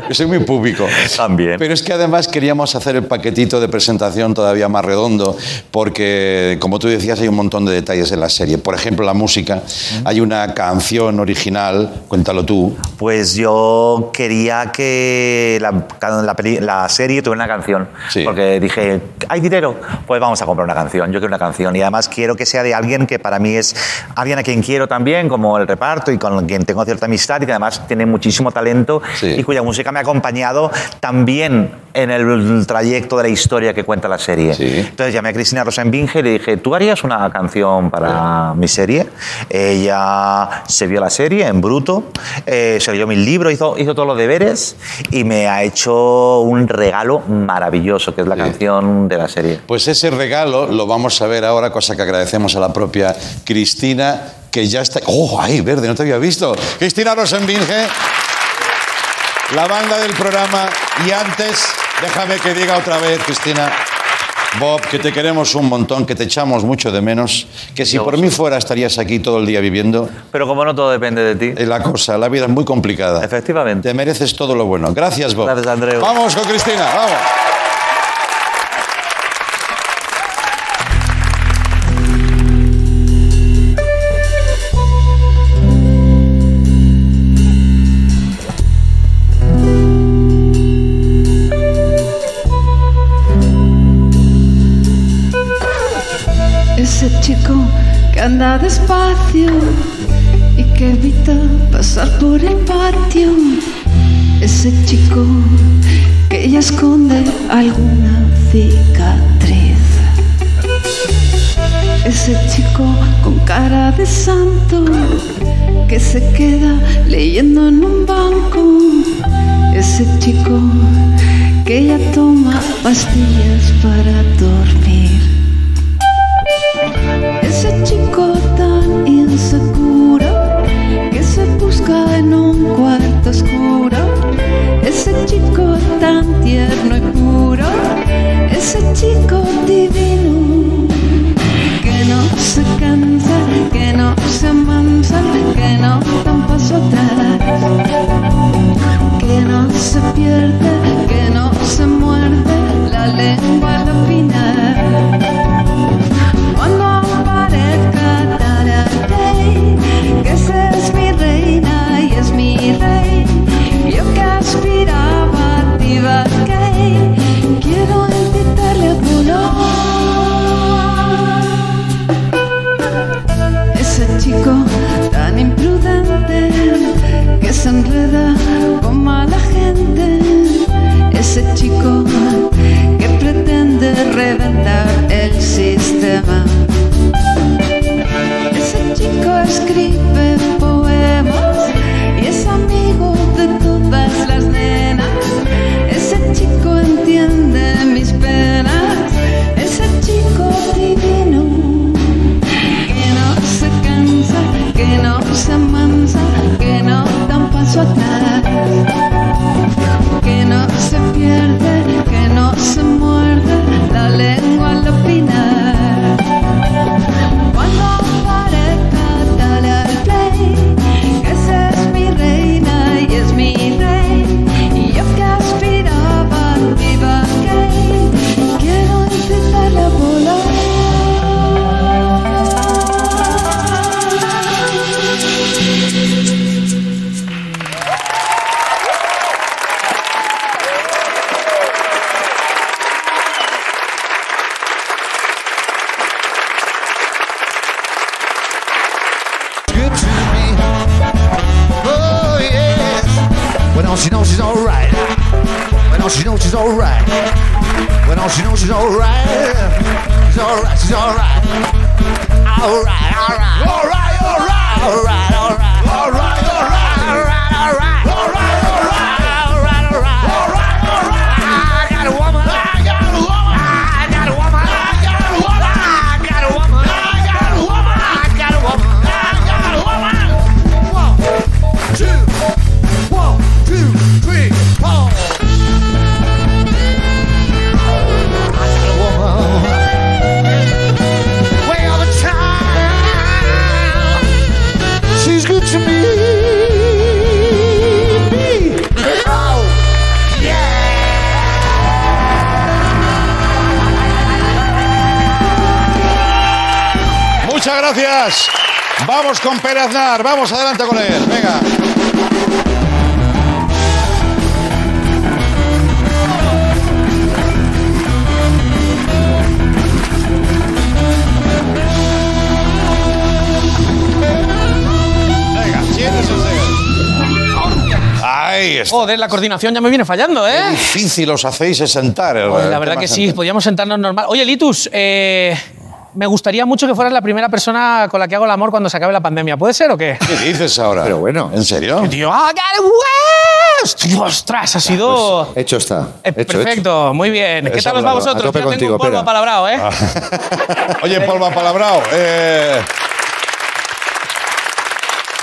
Yo soy muy público. También. Pero es que además queríamos hacer el paquetito de presentación todavía más redondo, porque, como tú decías, hay un montón de detalles en la serie. Por ejemplo, la música. Hay una canción original, cuéntalo tú. Pues yo quería que la, la la serie tuviera una canción. Sí. Porque dije, ¿hay dinero? Pues vamos a comprar una canción. Yo quiero una canción. Y además quiero que sea de alguien que para mí es alguien a quien quiero también, como el reparto, y con quien tengo cierta amistad, y que además tiene muchísimo talento, Sí. y cuya música me ha acompañado también en el trayecto de la historia que cuenta la serie. Sí. Entonces llamé a Cristina Rosenbinge y le dije, ¿tú harías una canción para mi serie? Ella se vio la serie en bruto, eh, se leyó mi libro, hizo, hizo todos los deberes y me ha hecho un regalo maravilloso, que es la canción de la serie. Pues ese regalo lo vamos a ver ahora, cosa que agradecemos a la propia Cristina, que ya está... ¡Oh, ay, verde! No te había visto. Cristina Rosenbinge, la banda del programa. Y antes, déjame que diga otra vez, Cristina, Bob, que te queremos un montón, que te echamos mucho de menos, que si por mí fuera estarías aquí todo el día viviendo. Pero como no todo depende de ti. Eh, La cosa, la vida es muy complicada. Efectivamente. Te mereces todo lo bueno. Gracias, Bob. Gracias, Andreu. Vamos con Cristina, vamos. Despacio y que evita pasar por el patio. Ese chico que ya esconde alguna cicatriz. Ese chico con cara de santo que se queda leyendo en un banco. Ese chico que ya toma pastillas para dormir. Cuarto oscuro. Ese chico tan tierno y puro. Ese chico divino que no se cansa, que no se amansa, que no da un paso atrás. Que no se pierde, enreda con mala gente. Ese chico que pretende reventar el sistema. Ese chico escribe Muchas gracias. Vamos con Pérez Aznar. Vamos adelante con él. Venga. Venga, siéntese usted. Ahí está. Joder, la coordinación ya me viene fallando, ¿eh? Qué difícil os hacéis sentar. el- Oye, la verdad que sí, podíamos sentarnos normal. Oye, Litus, eh, me gustaría mucho que fueras la primera persona con la que hago el amor cuando se acabe la pandemia. ¿Puede ser o qué? ¿Qué dices ahora? Pero bueno. ¿En serio? Tío, ¡ah! Tío, ¡Ostras! Ha sido... Pues, hecho está. Eh, Hecho, perfecto, muy bien. ¿Qué tal os va a vosotros? A Yo tengo contigo, un polvo apalabrado, ¿eh? Oye, Polva Palabrao. Eh...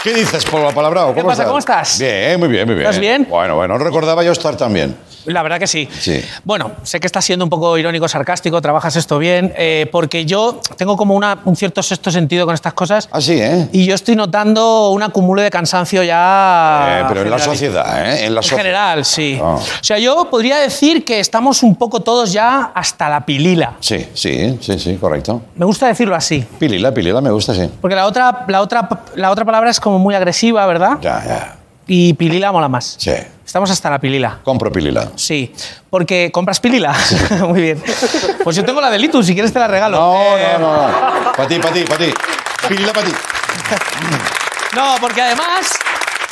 ¿Qué dices, Polva Palabrao? ¿Qué pasa? ¿Cómo estás? Bien, muy bien, muy bien. ¿Estás bien? Bueno, bueno, no recordaba yo estar tan bien. La verdad que sí. Sí. Bueno, sé que estás siendo un poco irónico, sarcástico, trabajas esto bien, eh, porque yo tengo como una- un cierto sexto sentido con estas cosas. Así, ¿eh? Y yo estoy notando un acumulo de cansancio ya. Eh, pero en la sociedad, ¿eh? En la En sociedad. general, sí. Ah. O sea, yo podría decir que estamos un poco todos ya hasta la pilila. Sí, sí, sí, sí, correcto. Me gusta decirlo así. Pilila, pilila, me gusta, sí. Porque la otra, la otra, la otra palabra es como muy agresiva, ¿verdad? Ya, ya. Y pilila mola más. Sí. Estamos hasta la pilila. Compro pilila. Sí, porque compras pilila. Muy bien. Pues yo tengo la de Litus, si quieres te la regalo. No, Eh, no, no, no. Para ti, para ti, para ti. Pilila para ti. No, porque además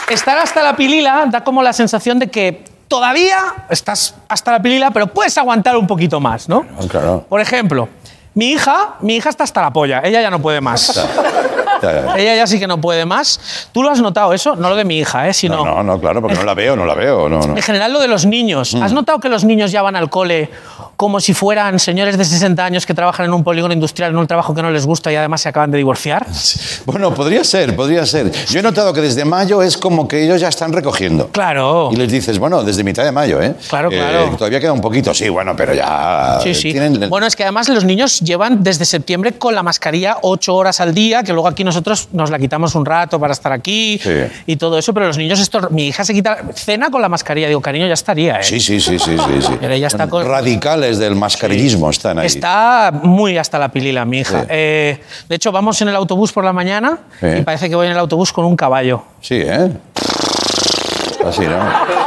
estar hasta la pilila da como la sensación de que todavía estás hasta la pilila, pero puedes aguantar un poquito más, ¿no? Claro. Por ejemplo, mi hija, mi hija está hasta la polla, ella ya no puede más. Ya. Ella ya sí que no puede más. ¿Tú lo has notado eso? No lo de mi hija, ¿eh? Sino No, no, no, claro, porque no la veo, no la veo. No, no. en general lo de los niños. Mm. ¿Has notado que los niños ya van al cole como si fueran señores de 60 años que trabajan en un polígono industrial en un trabajo que no les gusta y además se acaban de divorciar? Bueno, podría ser, podría ser. Yo he notado que desde mayo es como que ellos ya están recogiendo. Claro. Y les dices, bueno, desde mitad de mayo, ¿eh? Claro, Eh, claro. todavía queda un poquito, sí, bueno, pero ya. Sí, sí. tienen- Bueno, es que además los niños llevan desde septiembre con la mascarilla ocho horas al día, que luego aquí nosotros nos la quitamos un rato para estar aquí Sí. y todo eso, pero los niños, esto, mi hija se quita, cena con la mascarilla, digo, cariño, ya estaría, ¿eh? Sí, sí, sí, sí, sí. sí. Pero ella está con- Radicales del mascarillismo están ahí. Está muy hasta la pilila, mi hija. Sí. Eh, de hecho, vamos en el autobús por la mañana Sí. y parece que voy en el autobús con un caballo. Sí, ¿eh? Así, ¿no?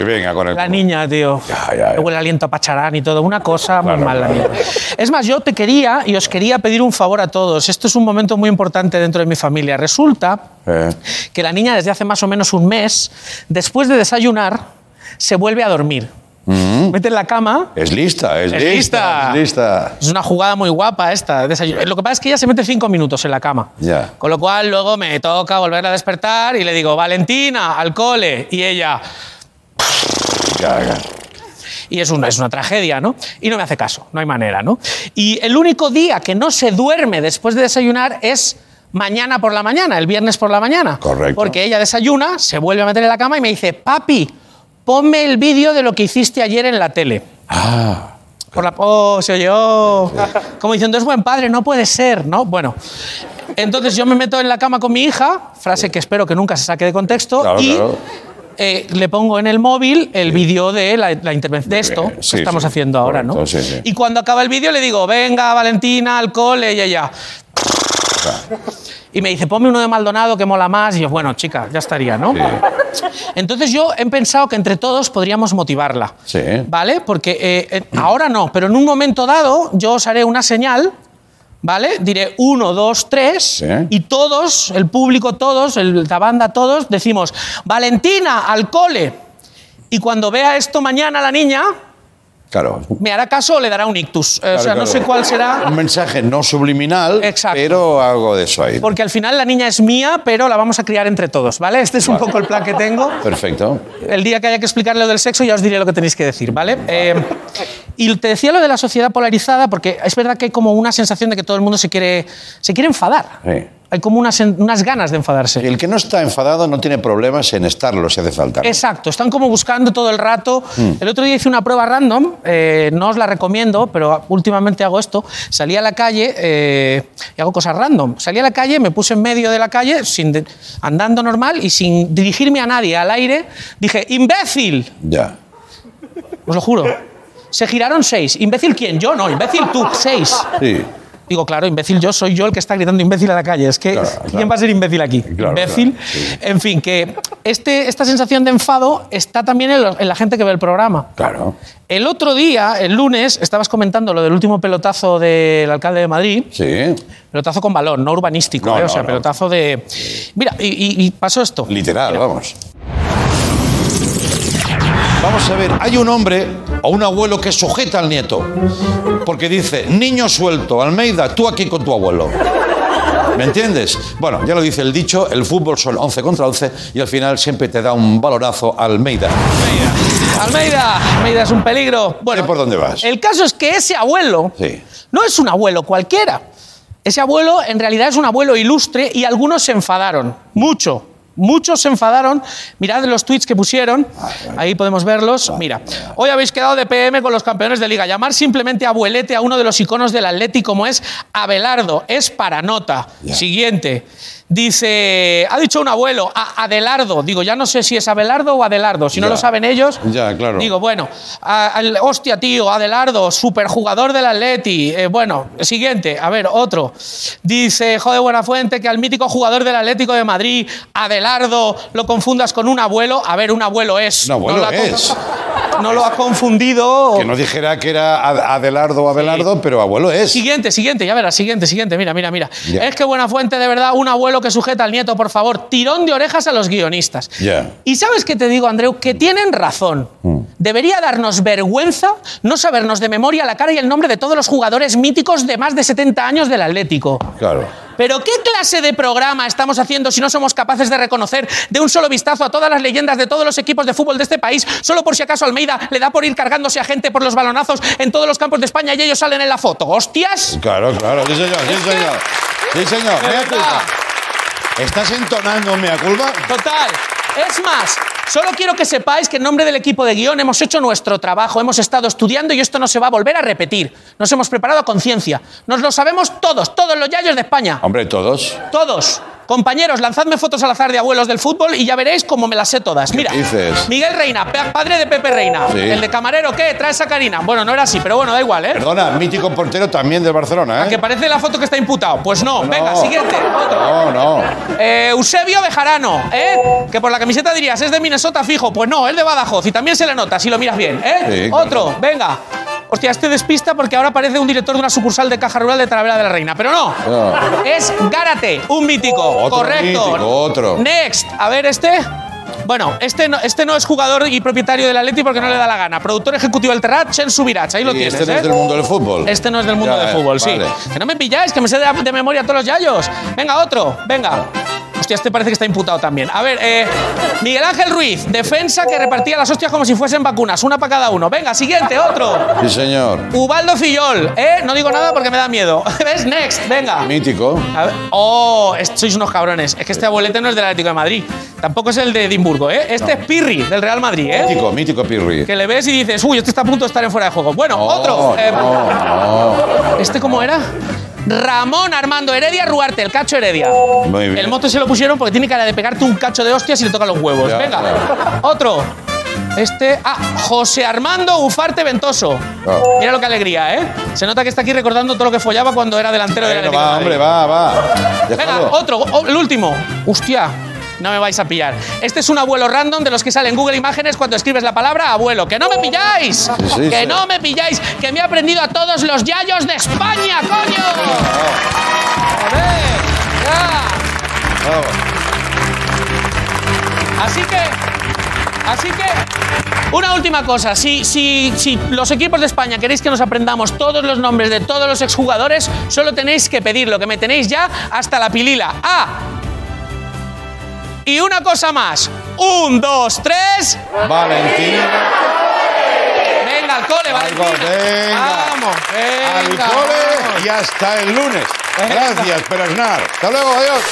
Y venga con el... La niña, tío. Ya, ya, ya. Luego el aliento a pacharán y todo. Una cosa Claro, muy mal la claro. Es más, yo te quería y os quería pedir un favor a todos. Esto es un momento muy importante dentro de mi familia. Resulta Eh, que la niña desde hace más o menos un mes, después de desayunar, se vuelve a dormir. Mm, Mete en la cama. Es lista, es, Es lista. lista. Es lista. Es una jugada muy guapa esta. Lo que pasa es que ella se mete cinco minutos en la cama. Con lo cual luego me toca volverla a despertar y le digo, Valentina, al cole. Y ella, ya. y es una, es una tragedia, ¿no? Y no me hace caso, no hay manera, ¿no? Y el único día que no se duerme después de desayunar es mañana por la mañana, el viernes por la mañana. Correcto. Porque ella desayuna, se vuelve a meter en la cama y me dice, papi, ponme el vídeo de lo que hiciste ayer en la tele. Ah, Por la, oh, se oyó. Como diciendo, es buen padre, no puede ser, ¿no? Bueno. Entonces yo me meto en la cama con mi hija, frase que espero que nunca se saque de contexto, claro, y claro. eh, le pongo en el móvil el vídeo de la, la intervención de esto que estamos sí, haciendo ahora, ¿no? correcto, sí, sí. Y cuando acaba el vídeo le digo, venga, Valentina, al cole, y ella. Y me dice, ponme uno de Maldonado que mola más. Y yo, bueno, chica, ya estaría, ¿no? Entonces yo he pensado que entre todos podríamos motivarla. Sí. ¿Vale? Porque eh, eh, ahora no, pero en un momento dado yo os haré una señal, ¿vale? Diré uno, dos, tres, Sí. y todos, el público, todos, el- la banda, todos, decimos, Valentina, al cole. Y cuando vea esto mañana la niña, Claro. me hará caso o le dará un ictus. Eh, o Claro, sea, no sé cuál será. Un mensaje no subliminal, pero algo de eso ahí. Porque al final la niña es mía, pero la vamos a criar entre todos, ¿vale? Este es un Vale. poco el plan que tengo. Perfecto. El día que haya que explicarle lo del sexo ya os diré lo que tenéis que decir, ¿vale? Eh, y te decía lo de la sociedad polarizada porque es verdad que hay como una sensación de que todo el mundo se quiere, se quiere enfadar. Sí. Hay como unas, unas ganas de enfadarse. El que no está enfadado no tiene problemas en estarlo si hace falta. Exacto, están como buscando todo el rato. Mm. El otro día hice una prueba random, eh, no os la recomiendo, pero últimamente hago esto. Salí a la calle eh, y hago cosas random. Salí a la calle, me puse en medio de la calle, sin de- andando normal y sin dirigirme a nadie al aire, dije, imbécil. Ya. Os lo juro. Se giraron seis. ¿Imbécil quién? Yo no, imbécil tú, seis. Sí. Digo, claro, imbécil yo, soy yo el que está gritando imbécil a la calle. Es que, Claro, ¿quién claro. va a ser imbécil aquí? Claro, imbécil. sí. En fin, que este, esta sensación de enfado está también en, lo- en la gente que ve el programa. Claro. El otro día, el lunes, estabas comentando lo del último pelotazo del alcalde de Madrid. Sí. Pelotazo con balón, no urbanístico, No, ¿eh? o no, sea, no. pelotazo de. Mira, y, y- y pasó esto. Literal, vamos. Vamos a ver, hay un hombre o un abuelo que sujeta al nieto. Porque dice, niño suelto, Almeida, tú aquí con tu abuelo. ¿Me entiendes? Bueno, ya lo dice el dicho, el fútbol son 11 contra 11 y al final siempre te da un valorazo Almeida. Almeida, Almeida es un peligro. Bueno, ¿Por dónde vas? el caso es que ese abuelo Sí. no es un abuelo cualquiera. Ese abuelo en realidad es un abuelo ilustre y algunos se enfadaron. Mucho. Muchos se enfadaron. Mirad los tweets que pusieron. Ahí podemos verlos. Mira, hoy habéis quedado de PM con los campeones de liga. Llamar simplemente abuelete a uno de los iconos del Atleti como es Abelardo. Es para nota. Siguiente. Dice, ha dicho un abuelo, a- Adelardo. Digo, ya no sé si es Abelardo o Adelardo. Si no Ya. lo saben ellos, Ya, claro. Digo, bueno, a- al- hostia, tío, Adelardo, superjugador del Atleti. Eh, bueno, siguiente, a ver, otro. Dice, joder, Buenafuente, que al mítico jugador del Atlético de Madrid, Adelardo, lo confundas con un abuelo. A ver, un abuelo es. Un abuelo no es. No lo ha confundido. Que no dijera que era Ad- Adelardo o Abelardo, pero abuelo es. Siguiente, siguiente, ya verás, siguiente, siguiente. Mira, mira, mira. Es que Buenafuente, de verdad, un abuelo que sujeta al nieto, por favor. Tirón de orejas a los guionistas. Ya. Y sabes qué te digo, Andreu, que tienen razón. Debería darnos vergüenza no sabernos de memoria la cara y el nombre de todos los jugadores míticos de más de 70 años del Atlético. Claro. Pero ¿qué clase de programa estamos haciendo si no somos capaces de reconocer de un solo vistazo a todas las leyendas de todos los equipos de fútbol de este país, solo por si acaso Almeida le da por ir cargándose a gente por los balonazos en todos los campos de España y ellos salen en la foto? ¡Hostias! Claro, claro. Sí, señor, sí, señor. Sí, señor. Mea culpa. ¿Estás entonando mea culpa? Total. Es más, solo quiero que sepáis que en nombre del equipo de guion hemos hecho nuestro trabajo, hemos estado estudiando y esto no se va a volver a repetir. Nos hemos preparado a conciencia. Nos lo sabemos todos, todos los yayos de España. Hombre, todos. Todos. Compañeros, lanzadme fotos al azar de abuelos del fútbol y ya veréis cómo me las sé todas. Mira, dices? Miguel Reina, pa- padre de Pepe Reina. Sí. El de camarero, ¿qué? Trae esa Karina. Bueno, no era así, pero bueno, da igual, ¿eh? Perdona, mítico portero también del Barcelona, ¿A que ¿eh? parece la foto que está imputado? Pues no. Venga, siguiente. Otro. No, no. Eh, Eusebio Bejarano, ¿eh? Que por la camiseta dirías, es de Minnesota fijo. Pues no, es de Badajoz y también se le nota, si lo miras bien, ¿eh? Sí, Otro, venga. Hostia, este despista porque ahora parece un director de una sucursal de Caja Rural de Talavera de la Reina. Pero no. No. Es Gárate, un mítico. Otro Correcto. mítico, otro. Next. A ver, este. Bueno, este no, este no es jugador y propietario del Atleti porque no le da la gana. Productor ejecutivo del Terrat, Chen Subirach. Ahí lo Y tienes, este no ¿eh? es del mundo del fútbol. Este no es del mundo Ya, del eh, fútbol, sí. Que no me pilláis, que me sé de, de memoria todos los yayos. Venga, otro, venga. Hostia, este parece que está imputado también. A ver, eh, Miguel Ángel Ruiz, defensa que repartía las hostias como si fuesen vacunas, una para cada uno. Venga, siguiente, otro. Sí, señor. Ubaldo Fillol, ¿eh? No digo nada porque me da miedo. ¿Ves? Next, venga. Mítico. A ver. Oh, es- sois unos cabrones. Es que este abuelete no es del Atlético de Madrid. Tampoco es el de Edimburgo, ¿eh? Este es Pirri, del Real Madrid, ¿eh? Mítico, mítico Pirri. Que le ves y dices, uy, este está a punto de estar en fuera de juego. Bueno, No, otro. eh, no. ¿Este cómo era? Ramón Armando Heredia Ruarte, el cacho Heredia. Muy bien. El moto se lo pusieron porque tiene cara de pegarte un cacho de hostias y le tocan los huevos. Ya, Venga, ya. otro. Este, ah, José Armando Ufarte Ventoso. Ah. Mira lo que alegría, ¿eh? Se nota que está aquí recordando todo lo que follaba cuando era delantero Atlético de va, Madrid. hombre, va, va. Venga, otro, el último. Hostia. No me vais a pillar. Este es un abuelo random de los que sale en Google Imágenes cuando escribes la palabra abuelo. ¡Que no me pilláis! sí, ¡Que sí. no me pilláis! ¡Que me he aprendido a todos los yayos de España, coño! ¡Joder! ¡Ya! Bravo. Así que. Así que. Una última cosa. Si, si, si los equipos de España queréis que nos aprendamos todos los nombres de todos los exjugadores, solo tenéis que pedirlo, que me tenéis ya hasta la pilila. ¡Ah! Y una cosa más. Un, dos, tres. Valentín. Venga, al cole, Valentina. venga. Vamos, Al venga. cole vamos. y hasta el lunes. Gracias, Perasnar. Hasta luego, adiós.